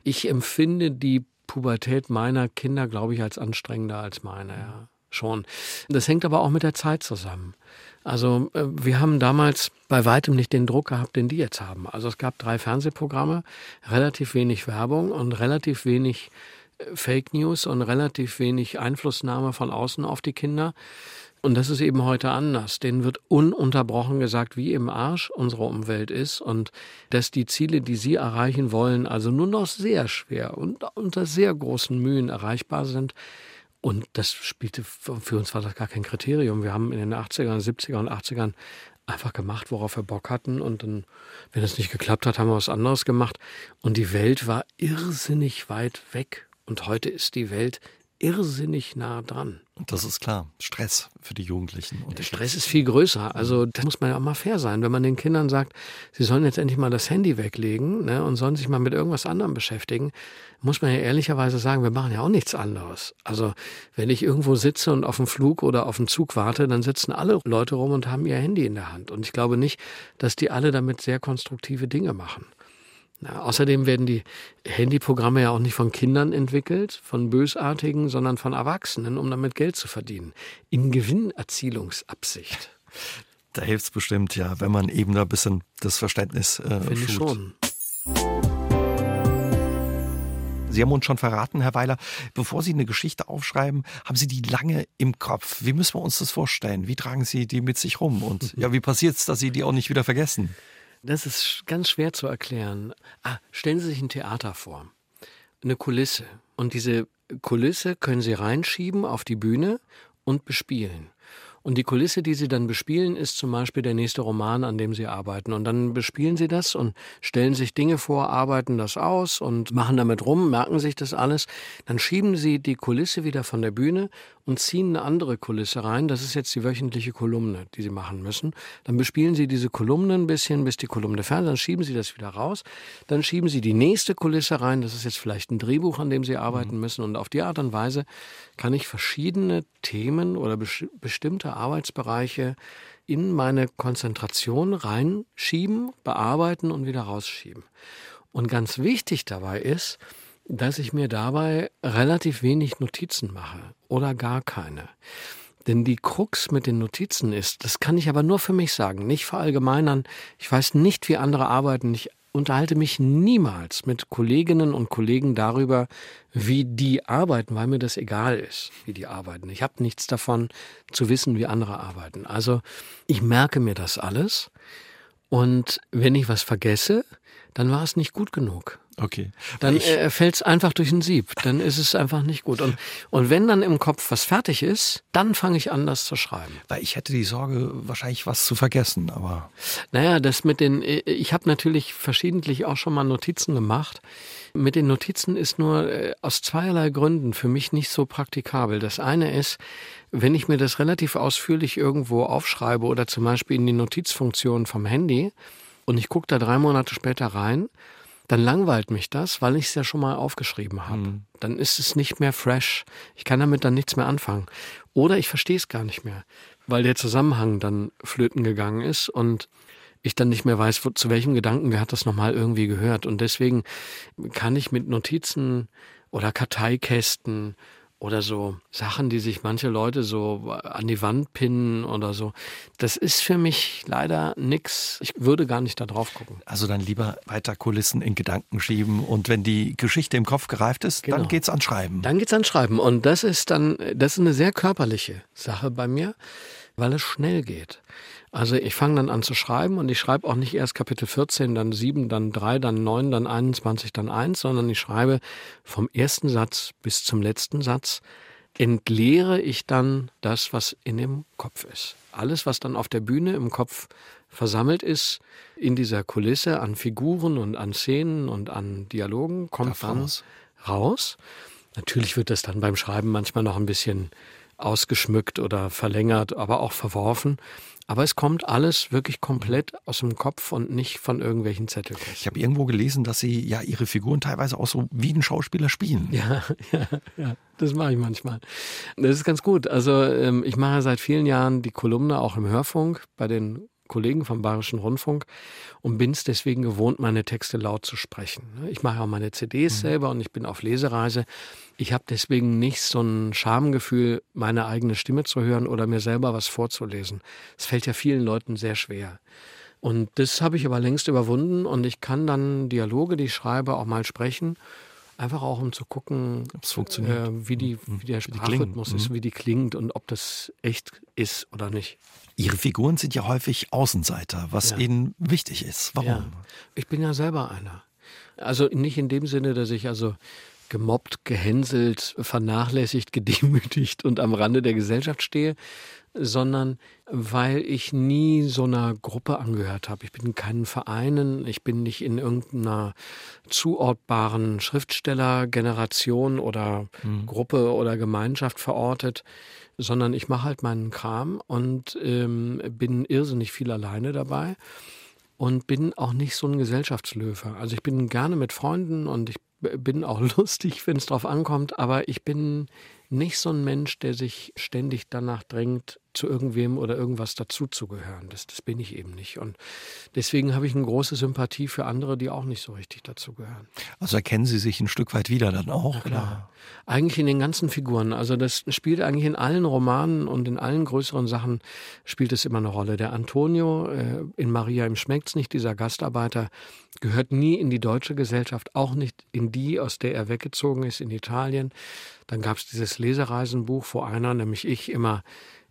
ich empfinde die Pubertät meiner Kinder, glaube ich, als anstrengender als meine, ja. Schon. Das hängt aber auch mit der Zeit zusammen. Also äh, wir haben damals bei weitem nicht den Druck gehabt, den die jetzt haben. Also es gab drei Fernsehprogramme, relativ wenig Werbung und relativ wenig äh, Fake News und relativ wenig Einflussnahme von außen auf die Kinder. Und das ist eben heute anders. Denen wird ununterbrochen gesagt, wie im Arsch unsere Umwelt ist und dass die Ziele, die sie erreichen wollen, also nur noch sehr schwer und unter sehr großen Mühen erreichbar sind. Und das spielte, für uns war das gar kein Kriterium. Wir haben in den 80ern, 70er und 80ern einfach gemacht, worauf wir Bock hatten. Und dann, wenn es nicht geklappt hat, haben wir was anderes gemacht. Und die Welt war irrsinnig weit weg. Und heute ist die Welt irrsinnig nah dran. Das ist klar. Stress für die Jugendlichen. Und der Stress ist viel größer. Also da muss man ja auch mal fair sein. Wenn man den Kindern sagt, sie sollen jetzt endlich mal das Handy weglegen ne, und sollen sich mal mit irgendwas anderem beschäftigen, muss man ja ehrlicherweise sagen, wir machen ja auch nichts anderes. Also wenn ich irgendwo sitze und auf dem Flug oder auf dem Zug warte, dann sitzen alle Leute rum und haben ihr Handy in der Hand. Und ich glaube nicht, dass die alle damit sehr konstruktive Dinge machen. Ja, außerdem werden die Handyprogramme ja auch nicht von Kindern entwickelt, von Bösartigen, sondern von Erwachsenen, um damit Geld zu verdienen. In Gewinnerzielungsabsicht. Da hilft es bestimmt, ja, wenn man eben da ein bisschen das Verständnis äh, Finde ich schon. Sie haben uns schon verraten, Herr Weiler, bevor Sie eine Geschichte aufschreiben, haben Sie die lange im Kopf. Wie müssen wir uns das vorstellen? Wie tragen Sie die mit sich rum? Und ja, wie passiert es, dass Sie die auch nicht wieder vergessen? Das ist ganz schwer zu erklären. Ah, stellen Sie sich ein Theater vor. Eine Kulisse. Und diese Kulisse können Sie reinschieben auf die Bühne und bespielen. Und die Kulisse, die Sie dann bespielen, ist zum Beispiel der nächste Roman, an dem Sie arbeiten. Und dann bespielen Sie das und stellen sich Dinge vor, arbeiten das aus und machen damit rum, merken sich das alles. Dann schieben Sie die Kulisse wieder von der Bühne und ziehen eine andere Kulisse rein. Das ist jetzt die wöchentliche Kolumne, die Sie machen müssen. Dann bespielen Sie diese Kolumne ein bisschen, bis die Kolumne fertig ist. Dann schieben Sie das wieder raus. Dann schieben Sie die nächste Kulisse rein. Das ist jetzt vielleicht ein Drehbuch, an dem Sie arbeiten mhm. müssen. Und auf die Art und Weise kann ich verschiedene Themen oder bestimmte Arbeitsbereiche in meine Konzentration reinschieben, bearbeiten und wieder rausschieben. Und ganz wichtig dabei ist, dass ich mir dabei relativ wenig Notizen mache oder gar keine. Denn die Krux mit den Notizen ist, das kann ich aber nur für mich sagen, nicht verallgemeinern. Ich weiß nicht, wie andere arbeiten. Ich unterhalte mich niemals mit Kolleginnen und Kollegen darüber, wie die arbeiten, weil mir das egal ist, wie die arbeiten. Ich habe nichts davon zu wissen, wie andere arbeiten. Also ich merke mir das alles. Und wenn ich was vergesse, dann war es nicht gut genug. Okay. Dann äh, fällt es einfach durch ein Sieb. Dann ist es einfach nicht gut. Und, und wenn dann im Kopf was fertig ist, dann fange ich an, das zu schreiben. Weil ich hätte die Sorge, wahrscheinlich was zu vergessen, aber. Naja, das mit den, äh, ich habe natürlich verschiedentlich auch schon mal Notizen gemacht. Mit den Notizen ist nur äh, aus zweierlei Gründen für mich nicht so praktikabel. Das eine ist, wenn ich mir das relativ ausführlich irgendwo aufschreibe oder zum Beispiel in die Notizfunktion vom Handy und ich gucke da drei Monate später rein, dann langweilt mich das, weil ich es ja schon mal aufgeschrieben habe. Mhm. Dann ist es nicht mehr fresh. Ich kann damit dann nichts mehr anfangen. Oder ich verstehe es gar nicht mehr, weil der Zusammenhang dann flöten gegangen ist und ich dann nicht mehr weiß, wo, zu welchem Gedanken hat das nochmal irgendwie gehört. Und deswegen kann ich mit Notizen oder Karteikästen oder so Sachen, die sich manche Leute so an die Wand pinnen oder so. Das ist für mich leider nix. Ich würde gar nicht da drauf gucken. Also dann lieber weiter Kulissen in Gedanken schieben und wenn die Geschichte im Kopf gereift ist, genau. dann geht's an Schreiben. Dann geht's an Schreiben und das ist dann das ist eine sehr körperliche Sache bei mir, weil es schnell geht. Also ich fange dann an zu schreiben und ich schreibe auch nicht erst Kapitel 14, dann 7, dann 3, dann 9, dann 21, dann 1, sondern ich schreibe vom ersten Satz bis zum letzten Satz, entleere ich dann das, was in dem Kopf ist. Alles, was dann auf der Bühne im Kopf versammelt ist, in dieser Kulisse an Figuren und an Szenen und an Dialogen, kommt Darf dann raus. raus. Natürlich wird das dann beim Schreiben manchmal noch ein bisschen ausgeschmückt oder verlängert, aber auch verworfen. Aber es kommt alles wirklich komplett aus dem Kopf und nicht von irgendwelchen Zettelkästen. Ich habe irgendwo gelesen, dass Sie ja Ihre Figuren teilweise auch so wie ein Schauspieler spielen. Ja, ja, ja, das mache ich manchmal. Das ist ganz gut. Also ähm, ich mache seit vielen Jahren die Kolumne auch im Hörfunk bei den Kollegen vom Bayerischen Rundfunk und bin es deswegen gewohnt, meine Texte laut zu sprechen. Ich mache auch meine CDs mhm. selber und ich bin auf Lesereise. Ich habe deswegen nicht so ein Schamgefühl, meine eigene Stimme zu hören oder mir selber was vorzulesen. Es fällt ja vielen Leuten sehr schwer. Und das habe ich aber längst überwunden und ich kann dann Dialoge, die ich schreibe, auch mal sprechen. Einfach auch, um zu gucken, äh, wie, die, mhm. wie der Sprachrhythmus ist, mhm. wie die klingt und ob das echt ist oder nicht. Ihre Figuren sind ja häufig Außenseiter, was ja. Ihnen wichtig ist. Warum? Ja. Ich bin ja selber einer. Also nicht in dem Sinne, dass ich also gemobbt, gehänselt, vernachlässigt, gedemütigt und am Rande der Gesellschaft stehe, sondern weil ich nie so einer Gruppe angehört habe. Ich bin in keinen Vereinen, ich bin nicht in irgendeiner zuortbaren Schriftstellergeneration oder mhm. Gruppe oder Gemeinschaft verortet, sondern ich mache halt meinen Kram und ähm, bin irrsinnig viel alleine dabei und bin auch nicht so ein Gesellschaftslöwe. Also ich bin gerne mit Freunden und ich bin auch lustig, wenn es drauf ankommt, aber ich bin nicht so ein Mensch, der sich ständig danach drängt, zu irgendwem oder irgendwas dazuzugehören. Das, das bin ich eben nicht. Und deswegen habe ich eine große Sympathie für andere, die auch nicht so richtig dazugehören. Also erkennen Sie sich ein Stück weit wieder dann auch? Ja, klar. Eigentlich in den ganzen Figuren. Also das spielt eigentlich in allen Romanen und in allen größeren Sachen spielt es immer eine Rolle. Der Antonio äh, in Maria im Schmeckt's nicht, dieser Gastarbeiter, gehört nie in die deutsche Gesellschaft, auch nicht in die, aus der er weggezogen ist, in Italien. Dann gab es dieses Lesereisenbuch, wo einer, nämlich ich, immer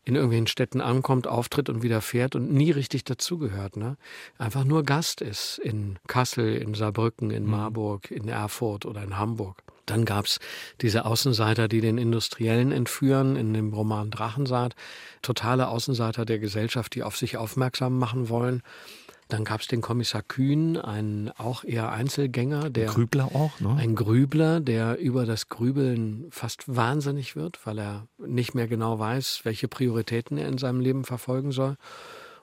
in irgendwelchen Städten ankommt, auftritt und wieder fährt und nie richtig dazugehört. Ne? Einfach nur Gast ist in Kassel, in Saarbrücken, in mhm. Marburg, in Erfurt oder in Hamburg. Dann gab's diese Außenseiter, die den Industriellen entführen in dem Roman Drachensaat. Totale Außenseiter der Gesellschaft, die auf sich aufmerksam machen wollen. Dann gab es den Kommissar Kühn, einen auch eher Einzelgänger, der ein Grübler auch, ne? Ein Grübler, der über das Grübeln fast wahnsinnig wird, weil er nicht mehr genau weiß, welche Prioritäten er in seinem Leben verfolgen soll.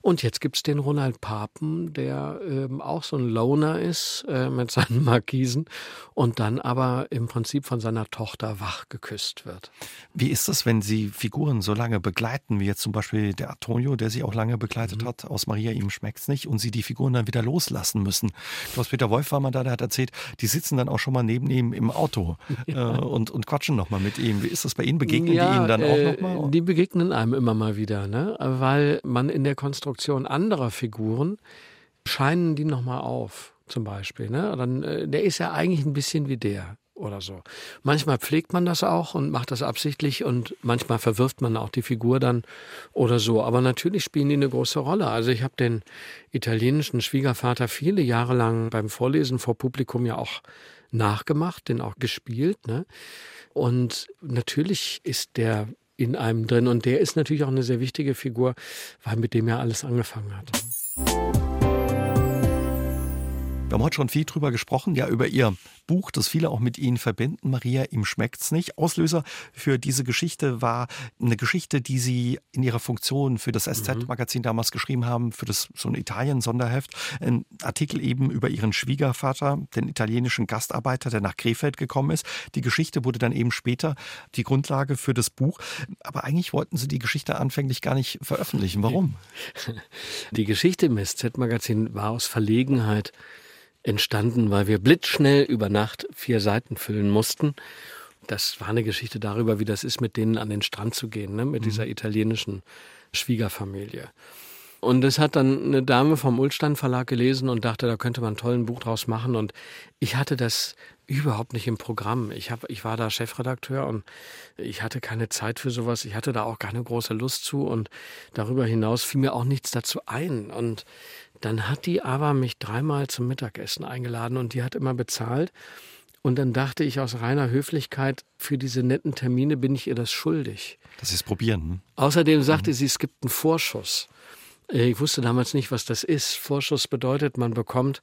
Und jetzt gibt's den Ronald Papen, der ähm, auch so ein Loner ist äh, mit seinen Markisen und dann aber im Prinzip von seiner Tochter wach geküsst wird. Wie ist das, wenn Sie Figuren so lange begleiten, wie jetzt zum Beispiel der Antonio, der Sie auch lange begleitet mhm. hat, aus Maria, ihm schmeckt's nicht, und Sie die Figuren dann wieder loslassen müssen? Klaus-Peter Wolf war mal da, der hat erzählt, die sitzen dann auch schon mal neben ihm im Auto ja. äh, und, und quatschen nochmal mit ihm. Wie ist das bei Ihnen? Begegnen ja, die Ihnen dann auch äh, nochmal? Die begegnen einem immer mal wieder, ne? weil man in der Konstruktion Konstruktion anderer Figuren scheinen die nochmal auf, zum Beispiel. Ne? Dann, äh, der ist ja eigentlich ein bisschen wie der oder so. Manchmal pflegt man das auch und macht das absichtlich und manchmal verwirft man auch die Figur dann oder so. Aber natürlich spielen die eine große Rolle. Also ich habe den italienischen Schwiegervater viele Jahre lang beim Vorlesen vor Publikum ja auch nachgemacht, den auch gespielt. Ne? Und natürlich ist der in einem drin. Und der ist natürlich auch eine sehr wichtige Figur, weil mit dem ja alles angefangen hat. Wir haben heute schon viel drüber gesprochen, ja, über Ihr Buch, das viele auch mit Ihnen verbinden. Maria, ihm schmeckt's nicht. Auslöser für diese Geschichte war eine Geschichte, die Sie in Ihrer Funktion für das SZ-Magazin damals geschrieben haben, für das so ein Italien-Sonderheft. Ein Artikel eben über Ihren Schwiegervater, den italienischen Gastarbeiter, der nach Krefeld gekommen ist. Die Geschichte wurde dann eben später die Grundlage für das Buch. Aber eigentlich wollten Sie die Geschichte anfänglich gar nicht veröffentlichen. Warum? Die Geschichte im SZ-Magazin war aus Verlegenheit entstanden, weil wir blitzschnell über Nacht vier Seiten füllen mussten. Das war eine Geschichte darüber, wie das ist, mit denen an den Strand zu gehen, ne? mit mhm. dieser italienischen Schwiegerfamilie. Und das hat dann eine Dame vom Ulstein Verlag gelesen und dachte, da könnte man ein tolles Buch draus machen. Und ich hatte das überhaupt nicht im Programm. Ich, hab, ich war da Chefredakteur und ich hatte keine Zeit für sowas. Ich hatte da auch keine große Lust zu. Und darüber hinaus fiel mir auch nichts dazu ein. Und dann hat die aber mich dreimal zum Mittagessen eingeladen und die hat immer bezahlt. Und dann dachte ich aus reiner Höflichkeit, für diese netten Termine bin ich ihr das schuldig. Das ist probieren. Hm? Außerdem sagte mhm. sie, es gibt einen Vorschuss. Ich wusste damals nicht, was das ist. Vorschuss bedeutet, man bekommt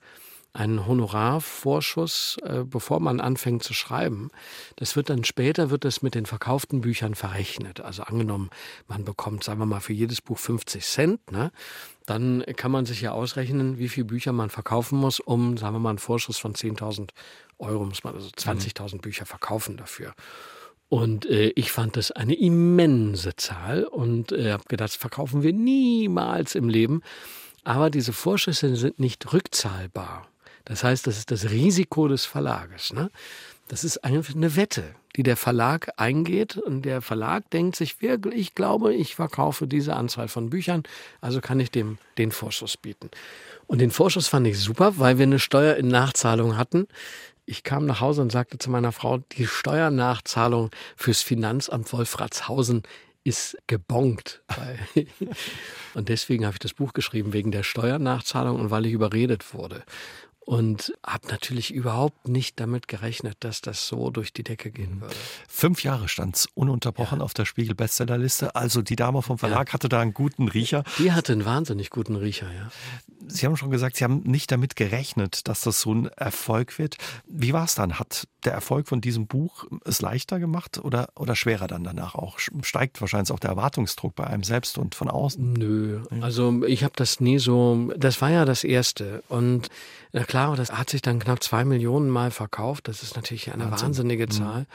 einen Honorarvorschuss, äh, bevor man anfängt zu schreiben. Das wird dann später, wird das mit den verkauften Büchern verrechnet. Also angenommen, man bekommt, sagen wir mal, für jedes Buch 50 Cent, ne? dann kann man sich ja ausrechnen, wie viele Bücher man verkaufen muss, um, sagen wir mal, einen Vorschuss von 10.000 Euro, muss man also 20.000 mhm. Bücher verkaufen dafür. Und äh, ich fand das eine immense Zahl und äh, habe gedacht, das verkaufen wir niemals im Leben. Aber diese Vorschüsse sind nicht rückzahlbar. Das heißt, das ist das Risiko des Verlages. Ne? Das ist eine Wette, die der Verlag eingeht. Und der Verlag denkt sich ich glaube, ich verkaufe diese Anzahl von Büchern, also kann ich dem den Vorschuss bieten. Und den Vorschuss fand ich super, weil wir eine Steuer in Nachzahlung hatten. Ich kam nach Hause und sagte zu meiner Frau, die Steuernachzahlung fürs Finanzamt Wolfratshausen ist gebongt. und deswegen habe ich das Buch geschrieben, wegen der Steuernachzahlung und weil ich überredet wurde und habe natürlich überhaupt nicht damit gerechnet, dass das so durch die Decke gehen würde. Fünf Jahre stand es ununterbrochen ja. auf der Spiegel-Bestsellerliste. Also die Dame vom Verlag ja. hatte da einen guten Riecher. Die hatte einen wahnsinnig guten Riecher, ja. Sie haben schon gesagt, Sie haben nicht damit gerechnet, dass das so ein Erfolg wird. Wie war es dann? Hat der Erfolg von diesem Buch es leichter gemacht oder, oder schwerer dann danach auch? Steigt wahrscheinlich auch der Erwartungsdruck bei einem selbst und von außen? Nö, also ich habe das nie so, das war ja das Erste und na klar, das hat sich dann knapp zwei Millionen Mal verkauft. Das ist natürlich eine Wahnsinn. wahnsinnige mhm. Zahl. Mhm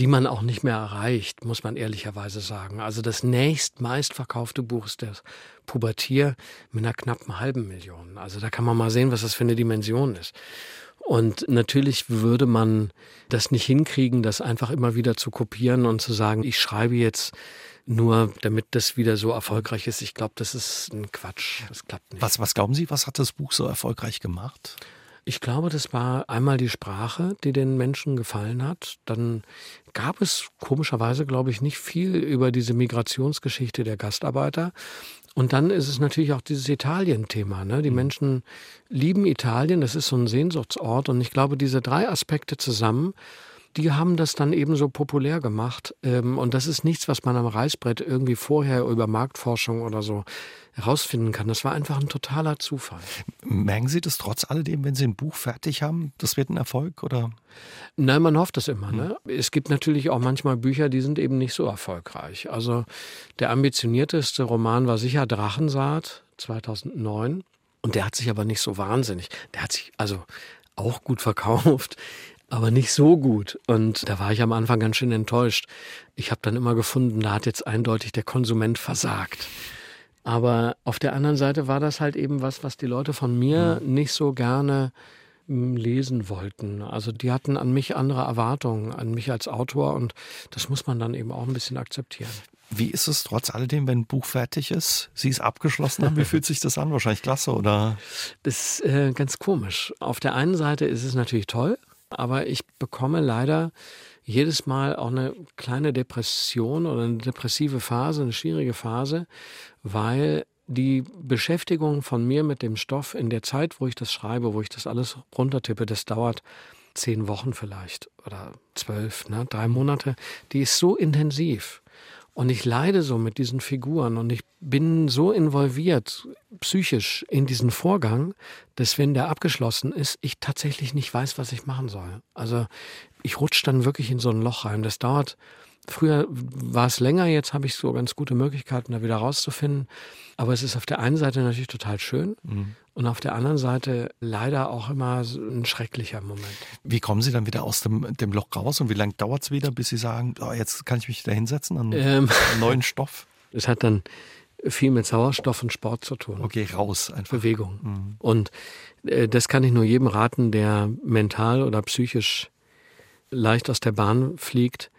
die man auch nicht mehr erreicht, muss man ehrlicherweise sagen. Also das nächst meistverkaufte Buch ist das Pubertier mit einer knappen halben Million. Also da kann man mal sehen, was das für eine Dimension ist. Und natürlich würde man das nicht hinkriegen, das einfach immer wieder zu kopieren und zu sagen, ich schreibe jetzt nur, damit das wieder so erfolgreich ist. Ich glaube, das ist ein Quatsch. Das klappt nicht. Was, was glauben Sie, was hat das Buch so erfolgreich gemacht? Ich glaube, das war einmal die Sprache, die den Menschen gefallen hat. Dann gab es komischerweise, glaube ich, nicht viel über diese Migrationsgeschichte der Gastarbeiter. Und dann ist es natürlich auch dieses Italien-Thema. Ne? Die mhm. Menschen lieben Italien, das ist so ein Sehnsuchtsort. Und ich glaube, diese drei Aspekte zusammen die haben das dann eben so populär gemacht. Ähm, und das ist nichts, was man am Reißbrett irgendwie vorher über Marktforschung oder so herausfinden kann. Das war einfach ein totaler Zufall. Merken Sie das trotz alledem, wenn Sie ein Buch fertig haben, das wird ein Erfolg oder? Nein, man hofft das immer. Ne? Hm. Es gibt natürlich auch manchmal Bücher, die sind eben nicht so erfolgreich. Also der ambitionierteste Roman war sicher Drachensaat 2009. Und der hat sich aber nicht so wahnsinnig. Der hat sich also auch gut verkauft aber nicht so gut. Und da war ich am Anfang ganz schön enttäuscht. Ich habe dann immer gefunden, da hat jetzt eindeutig der Konsument versagt. Aber auf der anderen Seite war das halt eben was, was die Leute von mir mhm. nicht so gerne hm, lesen wollten. Also die hatten an mich andere Erwartungen, an mich als Autor und das muss man dann eben auch ein bisschen akzeptieren. Wie ist es trotz alledem, wenn ein Buch fertig ist? Sie es abgeschlossen haben, wie fühlt sich das an? Wahrscheinlich klasse, oder? Das ist äh, ganz komisch. Auf der einen Seite ist es natürlich toll, aber ich bekomme leider jedes Mal auch eine kleine Depression oder eine depressive Phase, eine schwierige Phase, weil die Beschäftigung von mir mit dem Stoff in der Zeit, wo ich das schreibe, wo ich das alles runtertippe, das dauert zehn Wochen vielleicht oder zwölf, ne, drei Monate, die ist so intensiv. Und ich leide so mit diesen Figuren und ich bin so involviert psychisch in diesen Vorgang, dass wenn der abgeschlossen ist, ich tatsächlich nicht weiß, was ich machen soll. Also ich rutsche dann wirklich in so ein Loch rein. Das dauert Früher war es länger, jetzt habe ich so ganz gute Möglichkeiten, da wieder rauszufinden. Aber es ist auf der einen Seite natürlich total schön mhm. und auf der anderen Seite leider auch immer so ein schrecklicher Moment. Wie kommen Sie dann wieder aus dem, dem Loch raus und wie lange dauert es wieder, bis Sie sagen, oh, jetzt kann ich mich da hinsetzen an ähm, neuen Stoff? Es hat dann viel mit Sauerstoff und Sport zu tun. Okay, raus einfach. Bewegung. Mhm. Und äh, das kann ich nur jedem raten, der mental oder psychisch leicht aus der Bahn fliegt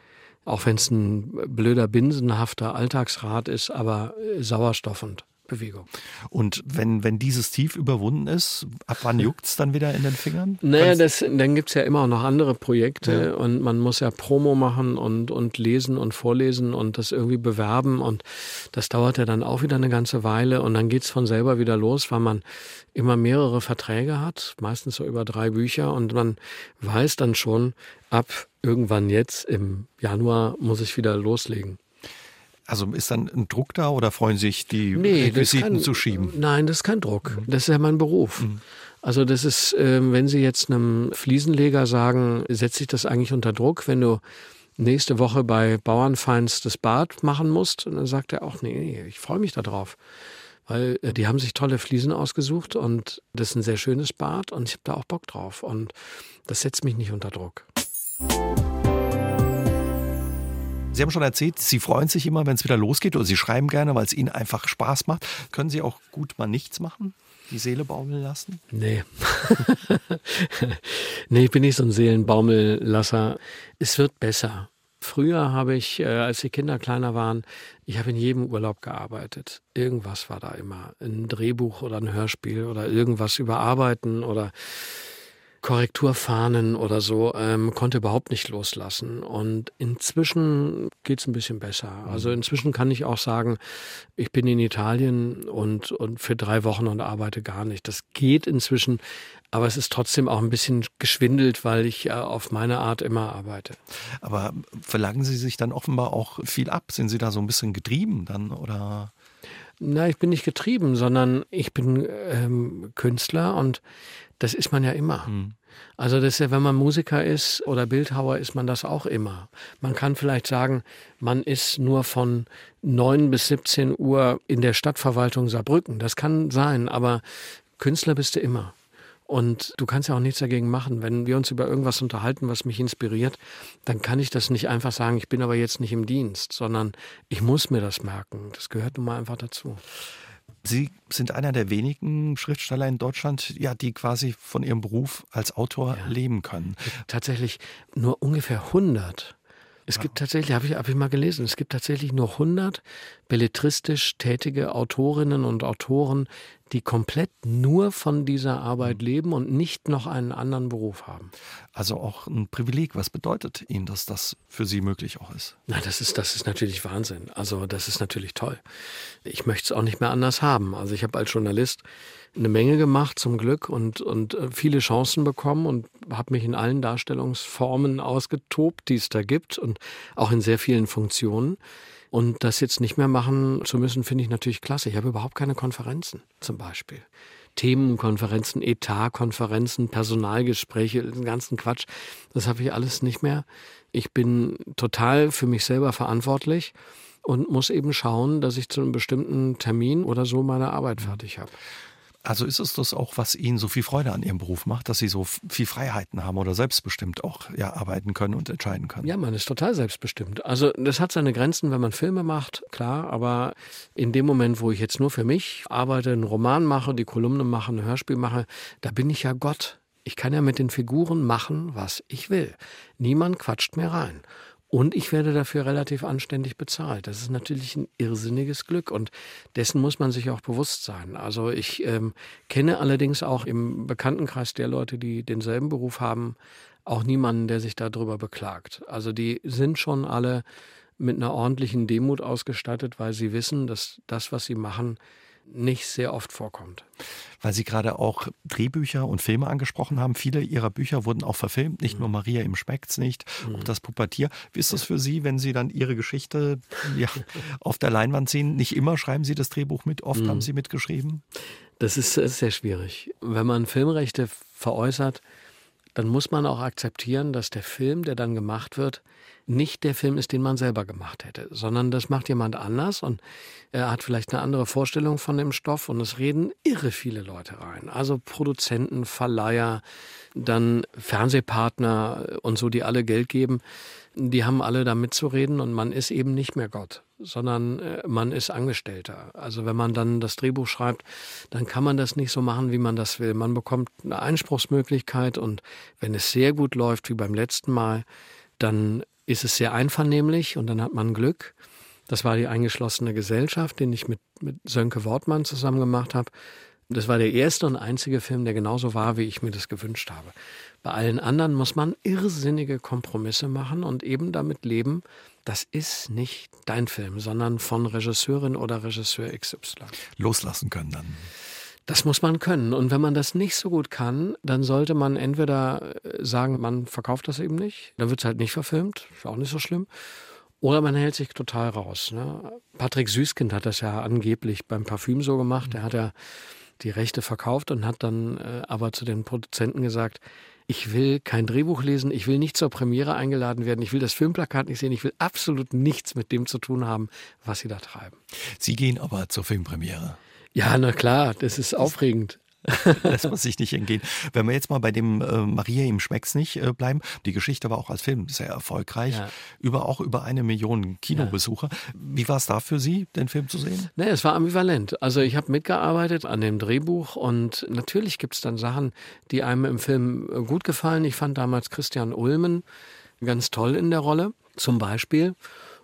auch wenn es ein blöder, binsenhafter Alltagsrat ist, aber Sauerstoff und Bewegung. Und wenn, wenn dieses Tief überwunden ist, ab wann juckt es dann wieder in den Fingern? Naja, das, dann gibt es ja immer auch noch andere Projekte ja. und man muss ja Promo machen und, und lesen und vorlesen und das irgendwie bewerben und das dauert ja dann auch wieder eine ganze Weile und dann geht es von selber wieder los, weil man immer mehrere Verträge hat, meistens so über drei Bücher und man weiß dann schon, ab irgendwann jetzt im Januar muss ich wieder loslegen. Also ist dann ein Druck da oder freuen sich die nee, Requisiten kein, zu schieben? Nein, das ist kein Druck. Mhm. Das ist ja mein Beruf. Mhm. Also das ist, ähm, wenn Sie jetzt einem Fliesenleger sagen, setzt sich das eigentlich unter Druck, wenn du nächste Woche bei Bauernfeins das Bad machen musst? Und dann sagt er auch, nee, ich freue mich darauf. Weil äh, die haben sich tolle Fliesen ausgesucht und das ist ein sehr schönes Bad und ich habe da auch Bock drauf. Und das setzt mich nicht unter Druck. Sie haben schon erzählt, Sie freuen sich immer, wenn es wieder losgeht oder Sie schreiben gerne, weil es Ihnen einfach Spaß macht. Können Sie auch gut mal nichts machen? Die Seele baumeln lassen? Nee. nee, ich bin nicht so ein Seelenbaumellasser. Es wird besser. Früher habe ich, äh, als die Kinder kleiner waren, ich habe in jedem Urlaub gearbeitet. Irgendwas war da immer. Ein Drehbuch oder ein Hörspiel oder irgendwas überarbeiten oder Korrekturfahnen oder so, ähm, konnte überhaupt nicht loslassen. Und inzwischen geht es ein bisschen besser. Also mhm. inzwischen kann ich auch sagen, ich bin in Italien und, und für drei Wochen und arbeite gar nicht. Das geht inzwischen, aber es ist trotzdem auch ein bisschen geschwindelt, weil ich äh, auf meine Art immer arbeite. Aber verlangen Sie sich dann offenbar auch viel ab? Sind Sie da so ein bisschen getrieben dann oder? Na, ich bin nicht getrieben, sondern ich bin ähm, Künstler und das ist man ja immer. Mhm. Also das ist ja, wenn man Musiker ist oder Bildhauer, ist man das auch immer. Man kann vielleicht sagen, man ist nur von 9 bis 17 Uhr in der Stadtverwaltung Saarbrücken. Das kann sein, aber Künstler bist du immer. Und du kannst ja auch nichts dagegen machen. Wenn wir uns über irgendwas unterhalten, was mich inspiriert, dann kann ich das nicht einfach sagen, ich bin aber jetzt nicht im Dienst, sondern ich muss mir das merken. Das gehört nun mal einfach dazu. Sie sind einer der wenigen Schriftsteller in Deutschland, ja, die quasi von ihrem Beruf als Autor ja. leben können. Tatsächlich nur ungefähr 100. Es gibt tatsächlich, habe ich, hab ich mal gelesen, es gibt tatsächlich nur 100 belletristisch tätige Autorinnen und Autoren, die komplett nur von dieser Arbeit mhm. leben und nicht noch einen anderen Beruf haben. Also auch ein Privileg. Was bedeutet Ihnen, dass das für Sie möglich auch ist? Na, das ist, das ist natürlich Wahnsinn. Also das ist natürlich toll. Ich möchte es auch nicht mehr anders haben. Also ich habe als Journalist eine Menge gemacht zum Glück und, und äh, viele Chancen bekommen und habe mich in allen Darstellungsformen ausgetobt, die es da gibt und auch in sehr vielen Funktionen. Und das jetzt nicht mehr machen zu müssen, finde ich natürlich klasse. Ich habe überhaupt keine Konferenzen zum Beispiel. Themenkonferenzen, Etatkonferenzen, Personalgespräche, den ganzen Quatsch. Das habe ich alles nicht mehr. Ich bin total für mich selber verantwortlich und muss eben schauen, dass ich zu einem bestimmten Termin oder so meine Arbeit fertig habe. Also ist es das auch, was Ihnen so viel Freude an Ihrem Beruf macht, dass Sie so viel Freiheiten haben oder selbstbestimmt auch ja, arbeiten können und entscheiden können? Ja, man ist total selbstbestimmt. Also das hat seine Grenzen, wenn man Filme macht, klar, aber in dem Moment, wo ich jetzt nur für mich arbeite, einen Roman mache, die Kolumne mache, ein Hörspiel mache, da bin ich ja Gott. Ich kann ja mit den Figuren machen, was ich will. Niemand quatscht mir rein. Und ich werde dafür relativ anständig bezahlt. Das ist natürlich ein irrsinniges Glück und dessen muss man sich auch bewusst sein. Also ich ähm, kenne allerdings auch im Bekanntenkreis der Leute, die denselben Beruf haben, auch niemanden, der sich darüber beklagt. Also die sind schon alle mit einer ordentlichen Demut ausgestattet, weil sie wissen, dass das, was sie machen, nicht sehr oft vorkommt. Weil Sie gerade auch Drehbücher und Filme angesprochen haben. Viele Ihrer Bücher wurden auch verfilmt, nicht mhm. nur Maria im Schmeckt's nicht, mhm. auch das Pubertier. Wie ist das für Sie, wenn Sie dann Ihre Geschichte ja, auf der Leinwand sehen? Nicht immer schreiben Sie das Drehbuch mit, oft mhm. haben Sie mitgeschrieben? Das ist sehr schwierig. Wenn man Filmrechte veräußert, dann muss man auch akzeptieren, dass der Film, der dann gemacht wird, nicht der Film ist, den man selber gemacht hätte, sondern das macht jemand anders und er hat vielleicht eine andere Vorstellung von dem Stoff und es reden irre viele Leute rein. Also Produzenten, Verleiher, dann Fernsehpartner und so, die alle Geld geben. Die haben alle da mitzureden und man ist eben nicht mehr Gott, sondern äh, man ist Angestellter. Also wenn man dann das Drehbuch schreibt, dann kann man das nicht so machen, wie man das will. Man bekommt eine Einspruchsmöglichkeit und wenn es sehr gut läuft, wie beim letzten Mal, dann ist es sehr einvernehmlich und dann hat man Glück. Das war die eingeschlossene Gesellschaft, den ich mit, mit Sönke Wortmann zusammen gemacht habe. Das war der erste und einzige Film, der genauso war, wie ich mir das gewünscht habe. Bei allen anderen muss man irrsinnige Kompromisse machen und eben damit leben, das ist nicht dein Film, sondern von Regisseurin oder Regisseur XY. Loslassen können dann. Das muss man können. Und wenn man das nicht so gut kann, dann sollte man entweder äh, sagen, man verkauft das eben nicht, dann wird es halt nicht verfilmt, ist auch nicht so schlimm. Oder man hält sich total raus. Ne? Patrick Süßkind hat das ja angeblich beim Parfüm so gemacht. Er hat ja die Rechte verkauft und hat dann äh, aber zu den Produzenten gesagt, ich will kein Drehbuch lesen, ich will nicht zur Premiere eingeladen werden, ich will das Filmplakat nicht sehen, ich will absolut nichts mit dem zu tun haben, was Sie da treiben. Sie gehen aber zur Filmpremiere. Ja, na klar, das ist aufregend. lässt man sich nicht entgehen. Wenn wir jetzt mal bei dem äh, Maria im Schmecks nicht äh, bleiben, die Geschichte war auch als Film sehr erfolgreich, ja. über auch über eine Million Kinobesucher. Ja. Wie war es da für Sie, den Film zu sehen? Nee, es war ambivalent. Also ich habe mitgearbeitet an dem Drehbuch und natürlich gibt es dann Sachen, die einem im Film äh, gut gefallen. Ich fand damals Christian Ulmen ganz toll in der Rolle, zum Beispiel.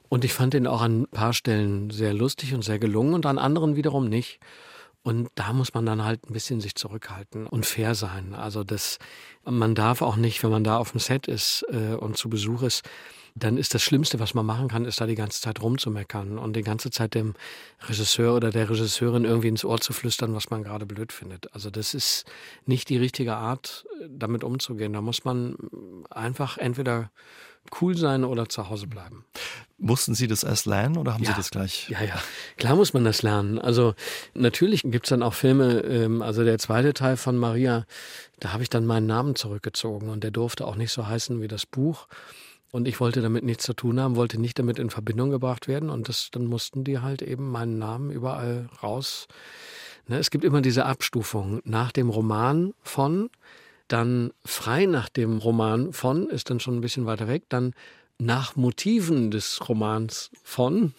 Und ich fand ihn auch an ein paar Stellen sehr lustig und sehr gelungen und an anderen wiederum nicht. Und da muss man dann halt ein bisschen sich zurückhalten und fair sein. Also das, man darf auch nicht, wenn man da auf dem Set ist äh, und zu Besuch ist, dann ist das Schlimmste, was man machen kann, ist da die ganze Zeit rumzumeckern und die ganze Zeit dem Regisseur oder der Regisseurin irgendwie ins Ohr zu flüstern, was man gerade blöd findet. Also das ist nicht die richtige Art, damit umzugehen. Da muss man einfach entweder cool sein oder zu Hause bleiben. Mussten Sie das erst lernen oder haben ja. Sie das gleich? Ja, ja, klar muss man das lernen. Also natürlich gibt es dann auch Filme, ähm, also der zweite Teil von Maria, da habe ich dann meinen Namen zurückgezogen und der durfte auch nicht so heißen wie das Buch. Und ich wollte damit nichts zu tun haben, wollte nicht damit in Verbindung gebracht werden. Und das, dann mussten die halt eben meinen Namen überall raus. Ne, es gibt immer diese Abstufung. Nach dem Roman von, dann frei nach dem Roman von, ist dann schon ein bisschen weiter weg, dann nach Motiven des Romans von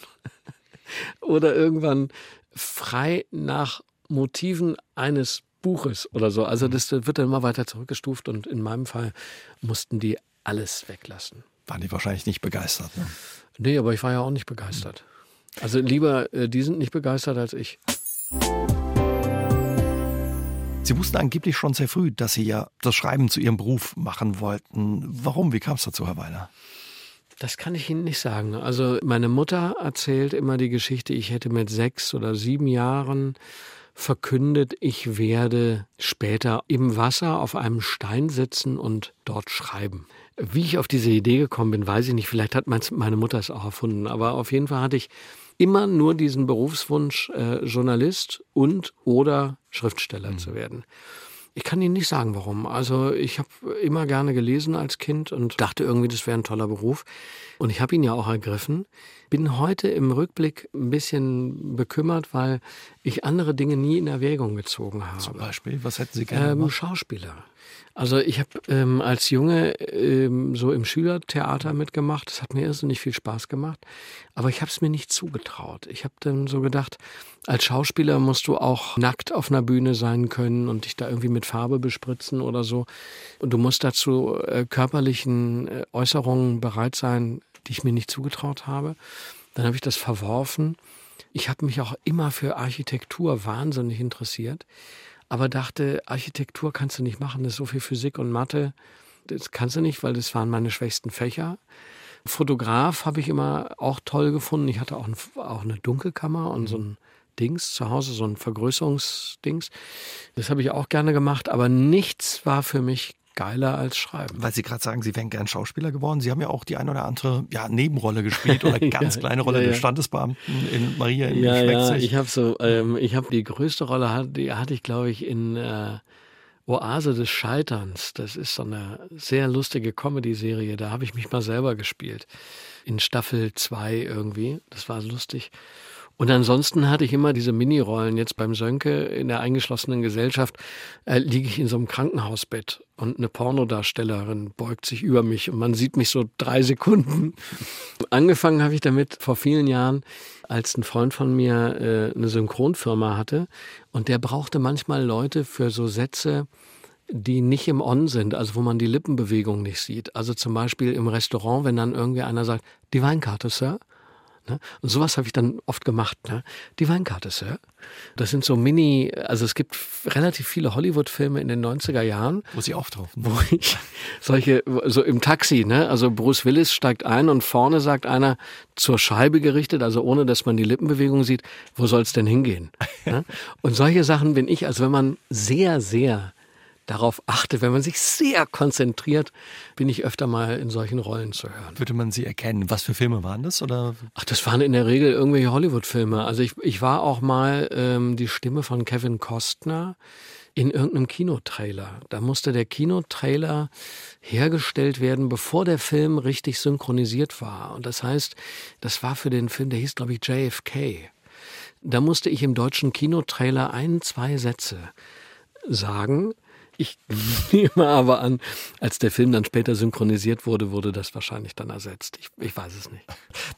oder irgendwann frei nach Motiven eines Buches oder so. Also das wird dann immer weiter zurückgestuft und in meinem Fall mussten die alles weglassen. Waren die wahrscheinlich nicht begeistert? Ne? Nee, aber ich war ja auch nicht begeistert. Also lieber, äh, die sind nicht begeistert als ich. Sie wussten angeblich schon sehr früh, dass Sie ja das Schreiben zu Ihrem Beruf machen wollten. Warum? Wie kam es dazu, Herr Weiler? Das kann ich Ihnen nicht sagen. Also meine Mutter erzählt immer die Geschichte, ich hätte mit sechs oder sieben Jahren verkündet, ich werde später im Wasser auf einem Stein sitzen und dort schreiben. Wie ich auf diese Idee gekommen bin, weiß ich nicht. Vielleicht hat meine Mutter es auch erfunden. Aber auf jeden Fall hatte ich immer nur diesen Berufswunsch, äh, Journalist und oder Schriftsteller mhm. zu werden. Ich kann Ihnen nicht sagen, warum. Also ich habe immer gerne gelesen als Kind und dachte irgendwie, das wäre ein toller Beruf. Und ich habe ihn ja auch ergriffen. Bin heute im Rückblick ein bisschen bekümmert, weil ich andere Dinge nie in Erwägung gezogen habe. Zum Beispiel, was hätten Sie gerne ähm, Schauspieler. Also ich habe ähm, als Junge ähm, so im Schülertheater mitgemacht. Das hat mir irrsinnig viel Spaß gemacht. Aber ich habe es mir nicht zugetraut. Ich habe dann so gedacht, als Schauspieler musst du auch nackt auf einer Bühne sein können und dich da irgendwie mit Farbe bespritzen oder so. Und du musst dazu äh, körperlichen äh, Äußerungen bereit sein, die ich mir nicht zugetraut habe. Dann habe ich das verworfen. Ich habe mich auch immer für Architektur wahnsinnig interessiert aber dachte, Architektur kannst du nicht machen, das ist so viel Physik und Mathe. Das kannst du nicht, weil das waren meine schwächsten Fächer. Fotograf habe ich immer auch toll gefunden. Ich hatte auch, ein, auch eine Dunkelkammer und so ein Dings zu Hause, so ein Vergrößerungsdings. Das habe ich auch gerne gemacht, aber nichts war für mich geiler als schreiben. Weil Sie gerade sagen, Sie wären gern Schauspieler geworden. Sie haben ja auch die ein oder andere ja, Nebenrolle gespielt oder ganz ja, kleine Rolle ja, des Standesbeamten in Maria in Ja, ja, ich habe so, ähm, ich habe die größte Rolle, die hatte ich glaube ich in äh, Oase des Scheiterns. Das ist so eine sehr lustige Comedy-Serie. Da habe ich mich mal selber gespielt. In Staffel 2 irgendwie. Das war lustig. Und ansonsten hatte ich immer diese Minirollen. Jetzt beim Sönke in der eingeschlossenen Gesellschaft äh, liege ich in so einem Krankenhausbett und eine Pornodarstellerin beugt sich über mich und man sieht mich so drei Sekunden. Angefangen habe ich damit vor vielen Jahren, als ein Freund von mir äh, eine Synchronfirma hatte und der brauchte manchmal Leute für so Sätze, die nicht im On sind, also wo man die Lippenbewegung nicht sieht. Also zum Beispiel im Restaurant, wenn dann irgendwie einer sagt, die Weinkarte, Sir. Ne? Und sowas habe ich dann oft gemacht. Ne? Die Weinkarte, Sir. Das sind so Mini, also es gibt relativ viele Hollywood-Filme in den 90er Jahren. Wo sie auftauchen. Wo ich solche, so im Taxi, ne? Also Bruce Willis steigt ein und vorne sagt einer zur Scheibe gerichtet, also ohne dass man die Lippenbewegung sieht, wo soll es denn hingehen? ne? Und solche Sachen bin ich, also wenn man sehr, sehr darauf achtet, wenn man sich sehr konzentriert, bin ich öfter mal in solchen Rollen zu hören. Würde man sie erkennen? Was für Filme waren das? Oder? Ach, das waren in der Regel irgendwelche Hollywood-Filme. Also ich, ich war auch mal ähm, die Stimme von Kevin Costner in irgendeinem Kinotrailer. Da musste der Kinotrailer hergestellt werden, bevor der Film richtig synchronisiert war. Und das heißt, das war für den Film, der hieß, glaube ich, JFK. Da musste ich im deutschen Kinotrailer ein, zwei Sätze sagen, ich nehme aber an, als der Film dann später synchronisiert wurde, wurde das wahrscheinlich dann ersetzt. Ich, ich weiß es nicht.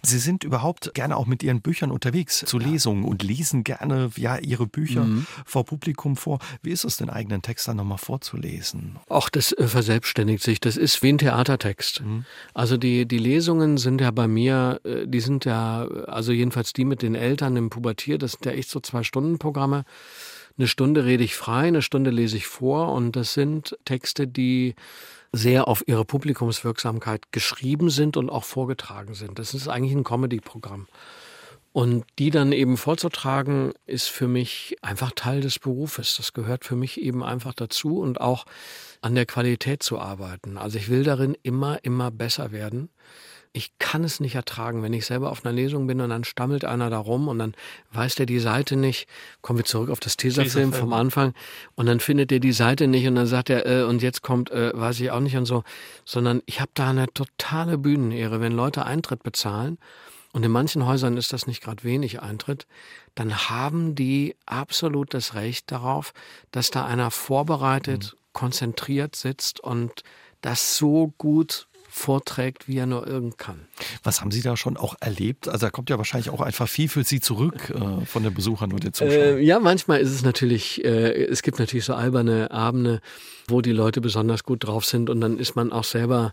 Sie sind überhaupt gerne auch mit Ihren Büchern unterwegs zu ja. Lesungen und lesen gerne ja Ihre Bücher mhm. vor Publikum vor. Wie ist es, den eigenen Text dann nochmal vorzulesen? Ach, das äh, verselbstständigt sich. Das ist wie ein Theatertext. Mhm. Also die, die Lesungen sind ja bei mir, äh, die sind ja, also jedenfalls die mit den Eltern im Pubertier, das sind ja echt so Zwei-Stunden-Programme. Eine Stunde rede ich frei, eine Stunde lese ich vor und das sind Texte, die sehr auf ihre Publikumswirksamkeit geschrieben sind und auch vorgetragen sind. Das ist eigentlich ein Comedy-Programm. Und die dann eben vorzutragen, ist für mich einfach Teil des Berufes. Das gehört für mich eben einfach dazu und auch an der Qualität zu arbeiten. Also ich will darin immer, immer besser werden ich kann es nicht ertragen, wenn ich selber auf einer Lesung bin und dann stammelt einer da rum und dann weiß der die Seite nicht. Kommen wir zurück auf das Tesafilm vom Anfang und dann findet der die Seite nicht und dann sagt er, äh, und jetzt kommt, äh, weiß ich auch nicht und so. Sondern ich habe da eine totale Bühnenehre, wenn Leute Eintritt bezahlen und in manchen Häusern ist das nicht gerade wenig Eintritt, dann haben die absolut das Recht darauf, dass da einer vorbereitet, mhm. konzentriert sitzt und das so gut vorträgt, wie er nur irgend kann. Was haben Sie da schon auch erlebt? Also da kommt ja wahrscheinlich auch einfach viel für Sie zurück äh, von den Besuchern und den Zuschauern. Äh, ja, manchmal ist es natürlich, äh, es gibt natürlich so alberne Abende, wo die Leute besonders gut drauf sind und dann ist man auch selber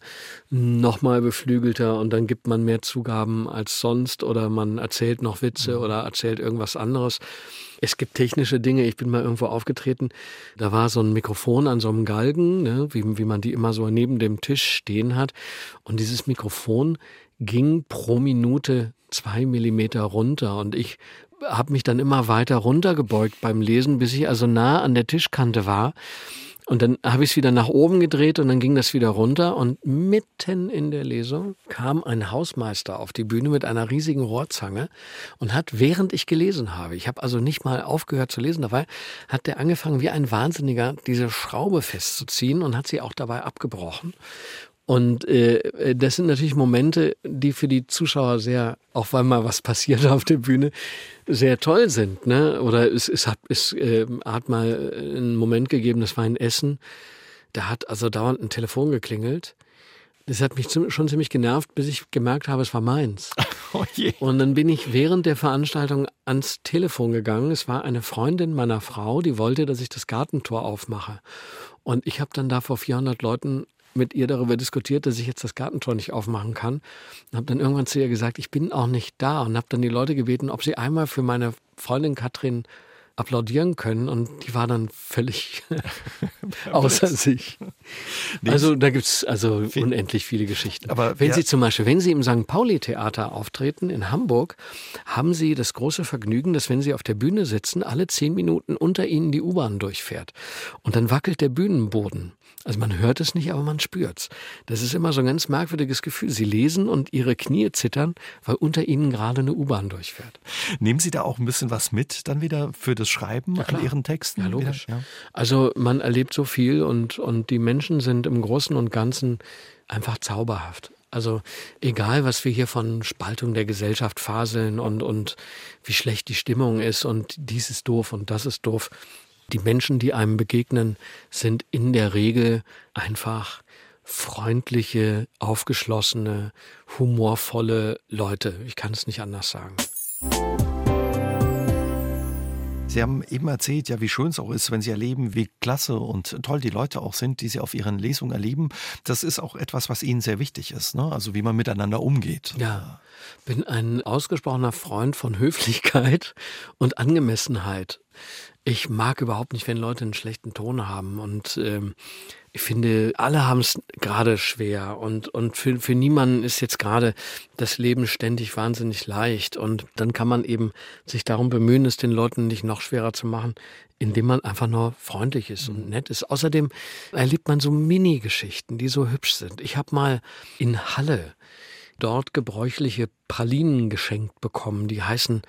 nochmal beflügelter und dann gibt man mehr Zugaben als sonst oder man erzählt noch Witze mhm. oder erzählt irgendwas anderes. Es gibt technische Dinge. Ich bin mal irgendwo aufgetreten. Da war so ein Mikrofon an so einem Galgen, ne, wie, wie man die immer so neben dem Tisch stehen hat. Und dieses Mikrofon ging pro Minute zwei Millimeter runter. Und ich habe mich dann immer weiter runtergebeugt beim Lesen, bis ich also nah an der Tischkante war. Und dann habe ich es wieder nach oben gedreht und dann ging das wieder runter. Und mitten in der Lesung kam ein Hausmeister auf die Bühne mit einer riesigen Rohrzange und hat, während ich gelesen habe, ich habe also nicht mal aufgehört zu lesen dabei, hat der angefangen, wie ein Wahnsinniger diese Schraube festzuziehen und hat sie auch dabei abgebrochen. Und äh, das sind natürlich Momente, die für die Zuschauer sehr, auch weil mal was passiert auf der Bühne, sehr toll sind. Ne? Oder es, es hat, es äh, hat mal einen Moment gegeben, das war in Essen, da hat also dauernd ein Telefon geklingelt. Das hat mich schon ziemlich genervt, bis ich gemerkt habe, es war meins. Oh und dann bin ich während der Veranstaltung ans Telefon gegangen. Es war eine Freundin meiner Frau, die wollte, dass ich das Gartentor aufmache. Und ich habe dann da vor 400 Leuten mit ihr darüber diskutiert, dass ich jetzt das Gartentor nicht aufmachen kann. Und habe dann irgendwann zu ihr gesagt, ich bin auch nicht da und habe dann die Leute gebeten, ob sie einmal für meine Freundin Katrin applaudieren können und die war dann völlig außer sich. Also da gibt es also unendlich viele Geschichten. Aber wenn ja. Sie zum Beispiel, wenn Sie im St. Pauli-Theater auftreten in Hamburg, haben Sie das große Vergnügen, dass wenn Sie auf der Bühne sitzen, alle zehn Minuten unter Ihnen die U-Bahn durchfährt. Und dann wackelt der Bühnenboden. Also man hört es nicht, aber man spürt's. Das ist immer so ein ganz merkwürdiges Gefühl. Sie lesen und Ihre Knie zittern, weil unter Ihnen gerade eine U-Bahn durchfährt. Nehmen Sie da auch ein bisschen was mit dann wieder für das Schreiben ja, an Ihren Texten? Ja, logisch. Ja. Also man erlebt so viel und, und die Menschen sind im Großen und Ganzen einfach zauberhaft. Also egal, was wir hier von Spaltung der Gesellschaft faseln und, und wie schlecht die Stimmung ist und dies ist doof und das ist doof. Die Menschen, die einem begegnen, sind in der Regel einfach freundliche, aufgeschlossene, humorvolle Leute. Ich kann es nicht anders sagen. Sie haben eben erzählt, ja, wie schön es auch ist, wenn Sie erleben, wie klasse und toll die Leute auch sind, die Sie auf Ihren Lesungen erleben. Das ist auch etwas, was Ihnen sehr wichtig ist, ne? also wie man miteinander umgeht. Ja, bin ein ausgesprochener Freund von Höflichkeit und Angemessenheit. Ich mag überhaupt nicht, wenn Leute einen schlechten Ton haben und ähm, ich finde, alle haben es gerade schwer und, und für, für niemanden ist jetzt gerade das Leben ständig wahnsinnig leicht. Und dann kann man eben sich darum bemühen, es den Leuten nicht noch schwerer zu machen, indem man einfach nur freundlich ist und nett ist. Außerdem erlebt man so Mini-Geschichten, die so hübsch sind. Ich habe mal in Halle dort gebräuchliche Pralinen geschenkt bekommen, die heißen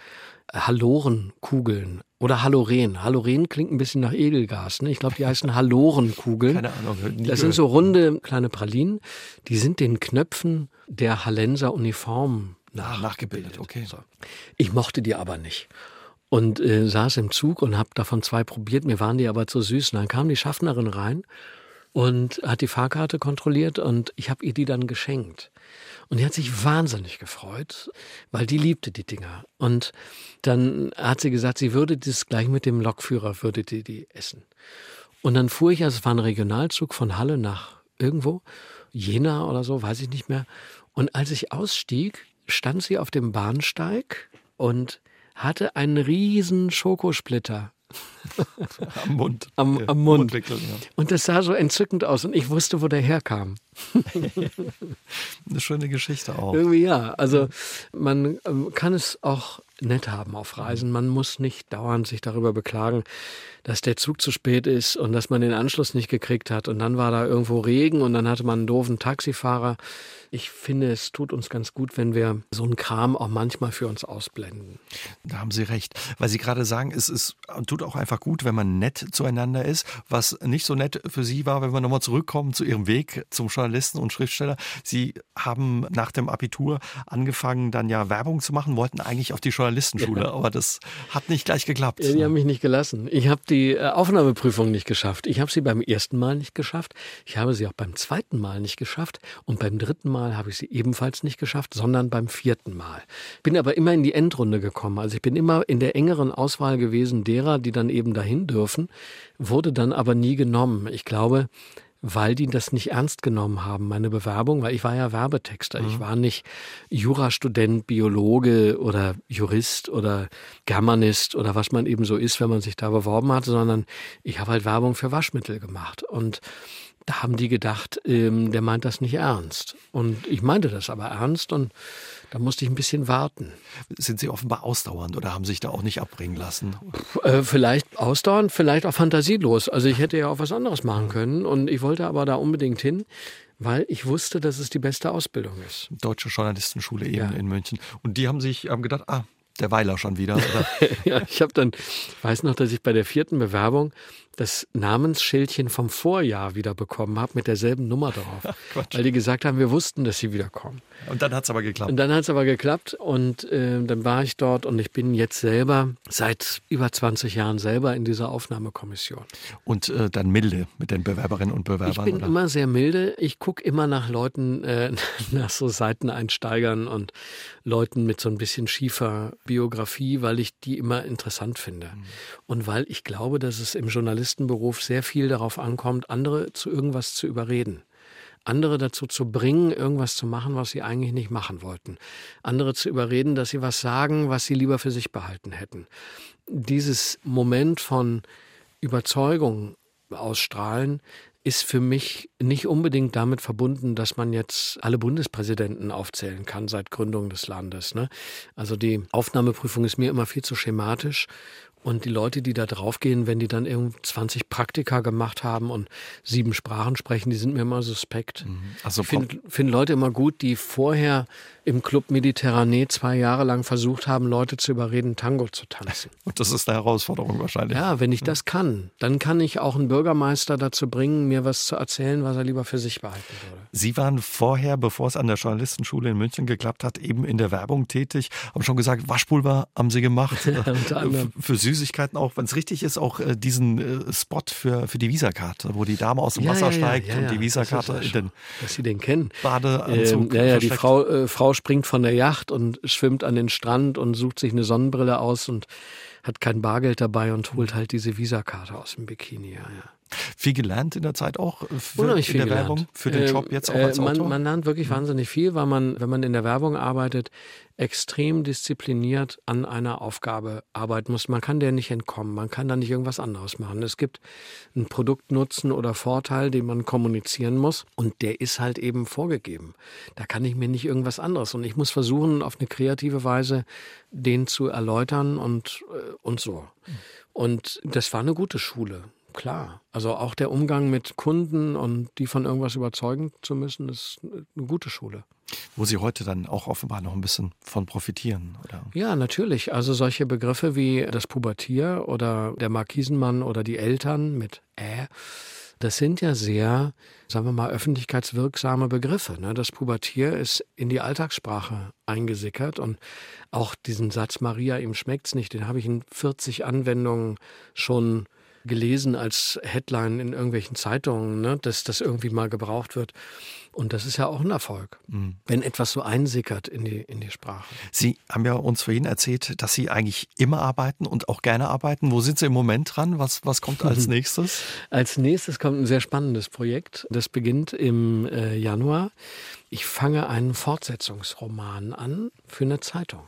Halorenkugeln oder Haloren. Haloren klingt ein bisschen nach Edelgas. Ne? Ich glaube, die heißen Halorenkugeln. Keine Ahnung. Das sind so runde kleine Pralinen. Die sind den Knöpfen der Hallenser Uniform nach ah, nachgebildet. Okay. So. Ich mochte die aber nicht und äh, saß im Zug und habe davon zwei probiert. Mir waren die aber zu süß. Und dann kam die Schaffnerin rein und hat die Fahrkarte kontrolliert und ich habe ihr die dann geschenkt. Und die hat sich wahnsinnig gefreut, weil die liebte die Dinger. Und dann hat sie gesagt, sie würde das gleich mit dem Lokführer, würde die die essen. Und dann fuhr ich, also es war ein Regionalzug von Halle nach irgendwo, Jena oder so, weiß ich nicht mehr. Und als ich ausstieg, stand sie auf dem Bahnsteig und hatte einen riesen Schokosplitter am Mund. Am, am Mund. Ja. Und das sah so entzückend aus und ich wusste, wo der herkam. Eine schöne Geschichte auch. Irgendwie ja. Also man ähm, kann es auch nett haben auf Reisen. Man muss nicht dauernd sich darüber beklagen, dass der Zug zu spät ist und dass man den Anschluss nicht gekriegt hat. Und dann war da irgendwo Regen und dann hatte man einen doofen Taxifahrer. Ich finde, es tut uns ganz gut, wenn wir so einen Kram auch manchmal für uns ausblenden. Da haben Sie recht. Weil Sie gerade sagen, es ist, tut auch einfach gut, wenn man nett zueinander ist. Was nicht so nett für Sie war, wenn wir nochmal zurückkommen zu Ihrem Weg zum Journalisten und Schriftsteller. Sie haben nach dem Abitur angefangen, dann ja Werbung zu machen, wollten eigentlich auf die Journalistenschule, ja. aber das hat nicht gleich geklappt. Die haben mich nicht gelassen. Ich habe die äh, Aufnahmeprüfung nicht geschafft. Ich habe sie beim ersten Mal nicht geschafft. Ich habe sie auch beim zweiten Mal nicht geschafft. Und beim dritten Mal habe ich sie ebenfalls nicht geschafft, sondern beim vierten Mal. Bin aber immer in die Endrunde gekommen. Also ich bin immer in der engeren Auswahl gewesen derer, die dann eben dahin dürfen, wurde dann aber nie genommen. Ich glaube, weil die das nicht ernst genommen haben, meine Bewerbung, weil ich war ja Werbetexter. Mhm. Ich war nicht Jurastudent, Biologe oder Jurist oder Germanist oder was man eben so ist, wenn man sich da beworben hat, sondern ich habe halt Werbung für Waschmittel gemacht. Und da haben die gedacht, ähm, der meint das nicht ernst. Und ich meinte das aber ernst und da musste ich ein bisschen warten. Sind Sie offenbar ausdauernd oder haben sich da auch nicht abbringen lassen? Äh, vielleicht ausdauernd, vielleicht auch fantasielos. Also ich hätte ja auch was anderes machen können und ich wollte aber da unbedingt hin weil ich wusste, dass es die beste Ausbildung ist. Deutsche Journalistenschule eben ja. in München. Und die haben sich haben gedacht, ah, der Weiler schon wieder. ja, ich habe dann, weiß noch, dass ich bei der vierten Bewerbung das Namensschildchen vom Vorjahr wieder bekommen habe mit derselben Nummer drauf. Ach, weil die gesagt haben, wir wussten, dass sie wiederkommen. Und dann hat es aber geklappt. Und dann hat es aber geklappt und äh, dann war ich dort und ich bin jetzt selber seit über 20 Jahren selber in dieser Aufnahmekommission. Und äh, dann milde mit den Bewerberinnen und Bewerbern? Ich bin oder? immer sehr milde. Ich gucke immer nach Leuten, äh, nach so Seiteneinsteigern und Leuten mit so ein bisschen schiefer Biografie, weil ich die immer interessant finde. Mhm. Und weil ich glaube, dass es im Journalistenberuf sehr viel darauf ankommt, andere zu irgendwas zu überreden. Andere dazu zu bringen, irgendwas zu machen, was sie eigentlich nicht machen wollten. Andere zu überreden, dass sie was sagen, was sie lieber für sich behalten hätten. Dieses Moment von Überzeugung ausstrahlen ist für mich nicht unbedingt damit verbunden, dass man jetzt alle Bundespräsidenten aufzählen kann seit Gründung des Landes. Ne? Also die Aufnahmeprüfung ist mir immer viel zu schematisch und die Leute, die da draufgehen, wenn die dann irgendwie 20 Praktika gemacht haben und sieben Sprachen sprechen, die sind mir immer suspekt. Mhm. Also ich finde find Leute immer gut, die vorher im Club Mediterranee zwei Jahre lang versucht haben, Leute zu überreden, Tango zu tanzen. Und das ist eine Herausforderung wahrscheinlich. Ja, wenn ich das kann, dann kann ich auch einen Bürgermeister dazu bringen, mir was zu erzählen, was er lieber für sich behalten würde. Sie waren vorher, bevor es an der Journalistenschule in München geklappt hat, eben in der Werbung tätig. Haben schon gesagt, Waschpulver haben Sie gemacht. für Süßigkeiten auch, wenn es richtig ist, auch äh, diesen äh, Spot für, für die Visakarte, wo die Dame aus dem ja, Wasser ja, steigt ja, und die Visakarte in den dass Sie den kennen. Badeanzug. Ähm, ja, ja, die Frau, äh, Frau springt von der Yacht und schwimmt an den Strand und sucht sich eine Sonnenbrille aus und hat kein Bargeld dabei und holt halt diese Visakarte aus dem Bikini. Ja, ja. Viel gelernt in der Zeit auch äh, für, Unheimlich in viel der gelernt. Werbung, für den Job jetzt auch äh, als man, Autor? man lernt wirklich wahnsinnig viel, weil man, wenn man in der Werbung arbeitet, extrem diszipliniert an einer Aufgabe arbeiten muss. Man kann der nicht entkommen, man kann da nicht irgendwas anderes machen. Es gibt einen Produktnutzen oder Vorteil, den man kommunizieren muss und der ist halt eben vorgegeben. Da kann ich mir nicht irgendwas anderes und ich muss versuchen, auf eine kreative Weise den zu erläutern und, äh, und so. Und das war eine gute Schule. Klar. Also auch der Umgang mit Kunden und die von irgendwas überzeugen zu müssen, ist eine gute Schule. Wo Sie heute dann auch offenbar noch ein bisschen von profitieren, oder? Ja, natürlich. Also solche Begriffe wie das Pubertier oder der Markisenmann oder die Eltern mit äh, das sind ja sehr, sagen wir mal, öffentlichkeitswirksame Begriffe. Ne? Das Pubertier ist in die Alltagssprache eingesickert und auch diesen Satz Maria, ihm schmeckt's nicht, den habe ich in 40 Anwendungen schon gelesen als Headline in irgendwelchen Zeitungen, ne? dass das irgendwie mal gebraucht wird. Und das ist ja auch ein Erfolg, wenn etwas so einsickert in die, in die Sprache. Sie haben ja uns vorhin erzählt, dass Sie eigentlich immer arbeiten und auch gerne arbeiten. Wo sind Sie im Moment dran? Was, was kommt als nächstes? Als nächstes kommt ein sehr spannendes Projekt. Das beginnt im äh, Januar. Ich fange einen Fortsetzungsroman an für eine Zeitung.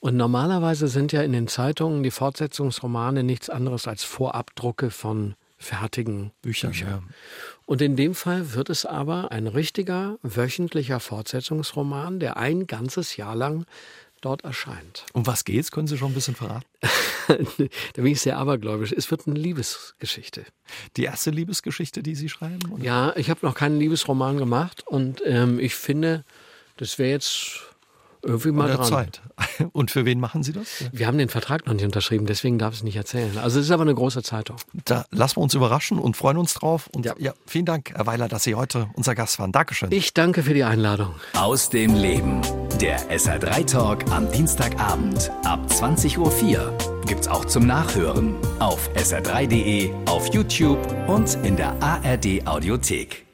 Und normalerweise sind ja in den Zeitungen die Fortsetzungsromane nichts anderes als Vorabdrucke von fertigen Bücher. Büchern. Ja. Und in dem Fall wird es aber ein richtiger wöchentlicher Fortsetzungsroman, der ein ganzes Jahr lang dort erscheint. Um was geht's? Können Sie schon ein bisschen verraten? da bin ich sehr abergläubisch. Es wird eine Liebesgeschichte. Die erste Liebesgeschichte, die Sie schreiben? Oder? Ja, ich habe noch keinen Liebesroman gemacht und ähm, ich finde, das wäre jetzt irgendwie mal dran. Zeit. Und für wen machen Sie das? Wir haben den Vertrag noch nicht unterschrieben, deswegen darf ich es nicht erzählen. Also es ist aber eine große Zeitung. Da lassen wir uns überraschen und freuen uns drauf. Und ja, Ja. vielen Dank, Herr Weiler, dass Sie heute unser Gast waren. Dankeschön. Ich danke für die Einladung. Aus dem Leben. Der SR3 Talk am Dienstagabend ab 20.04 Uhr. Gibt's auch zum Nachhören auf sr3.de, auf YouTube und in der ARD Audiothek.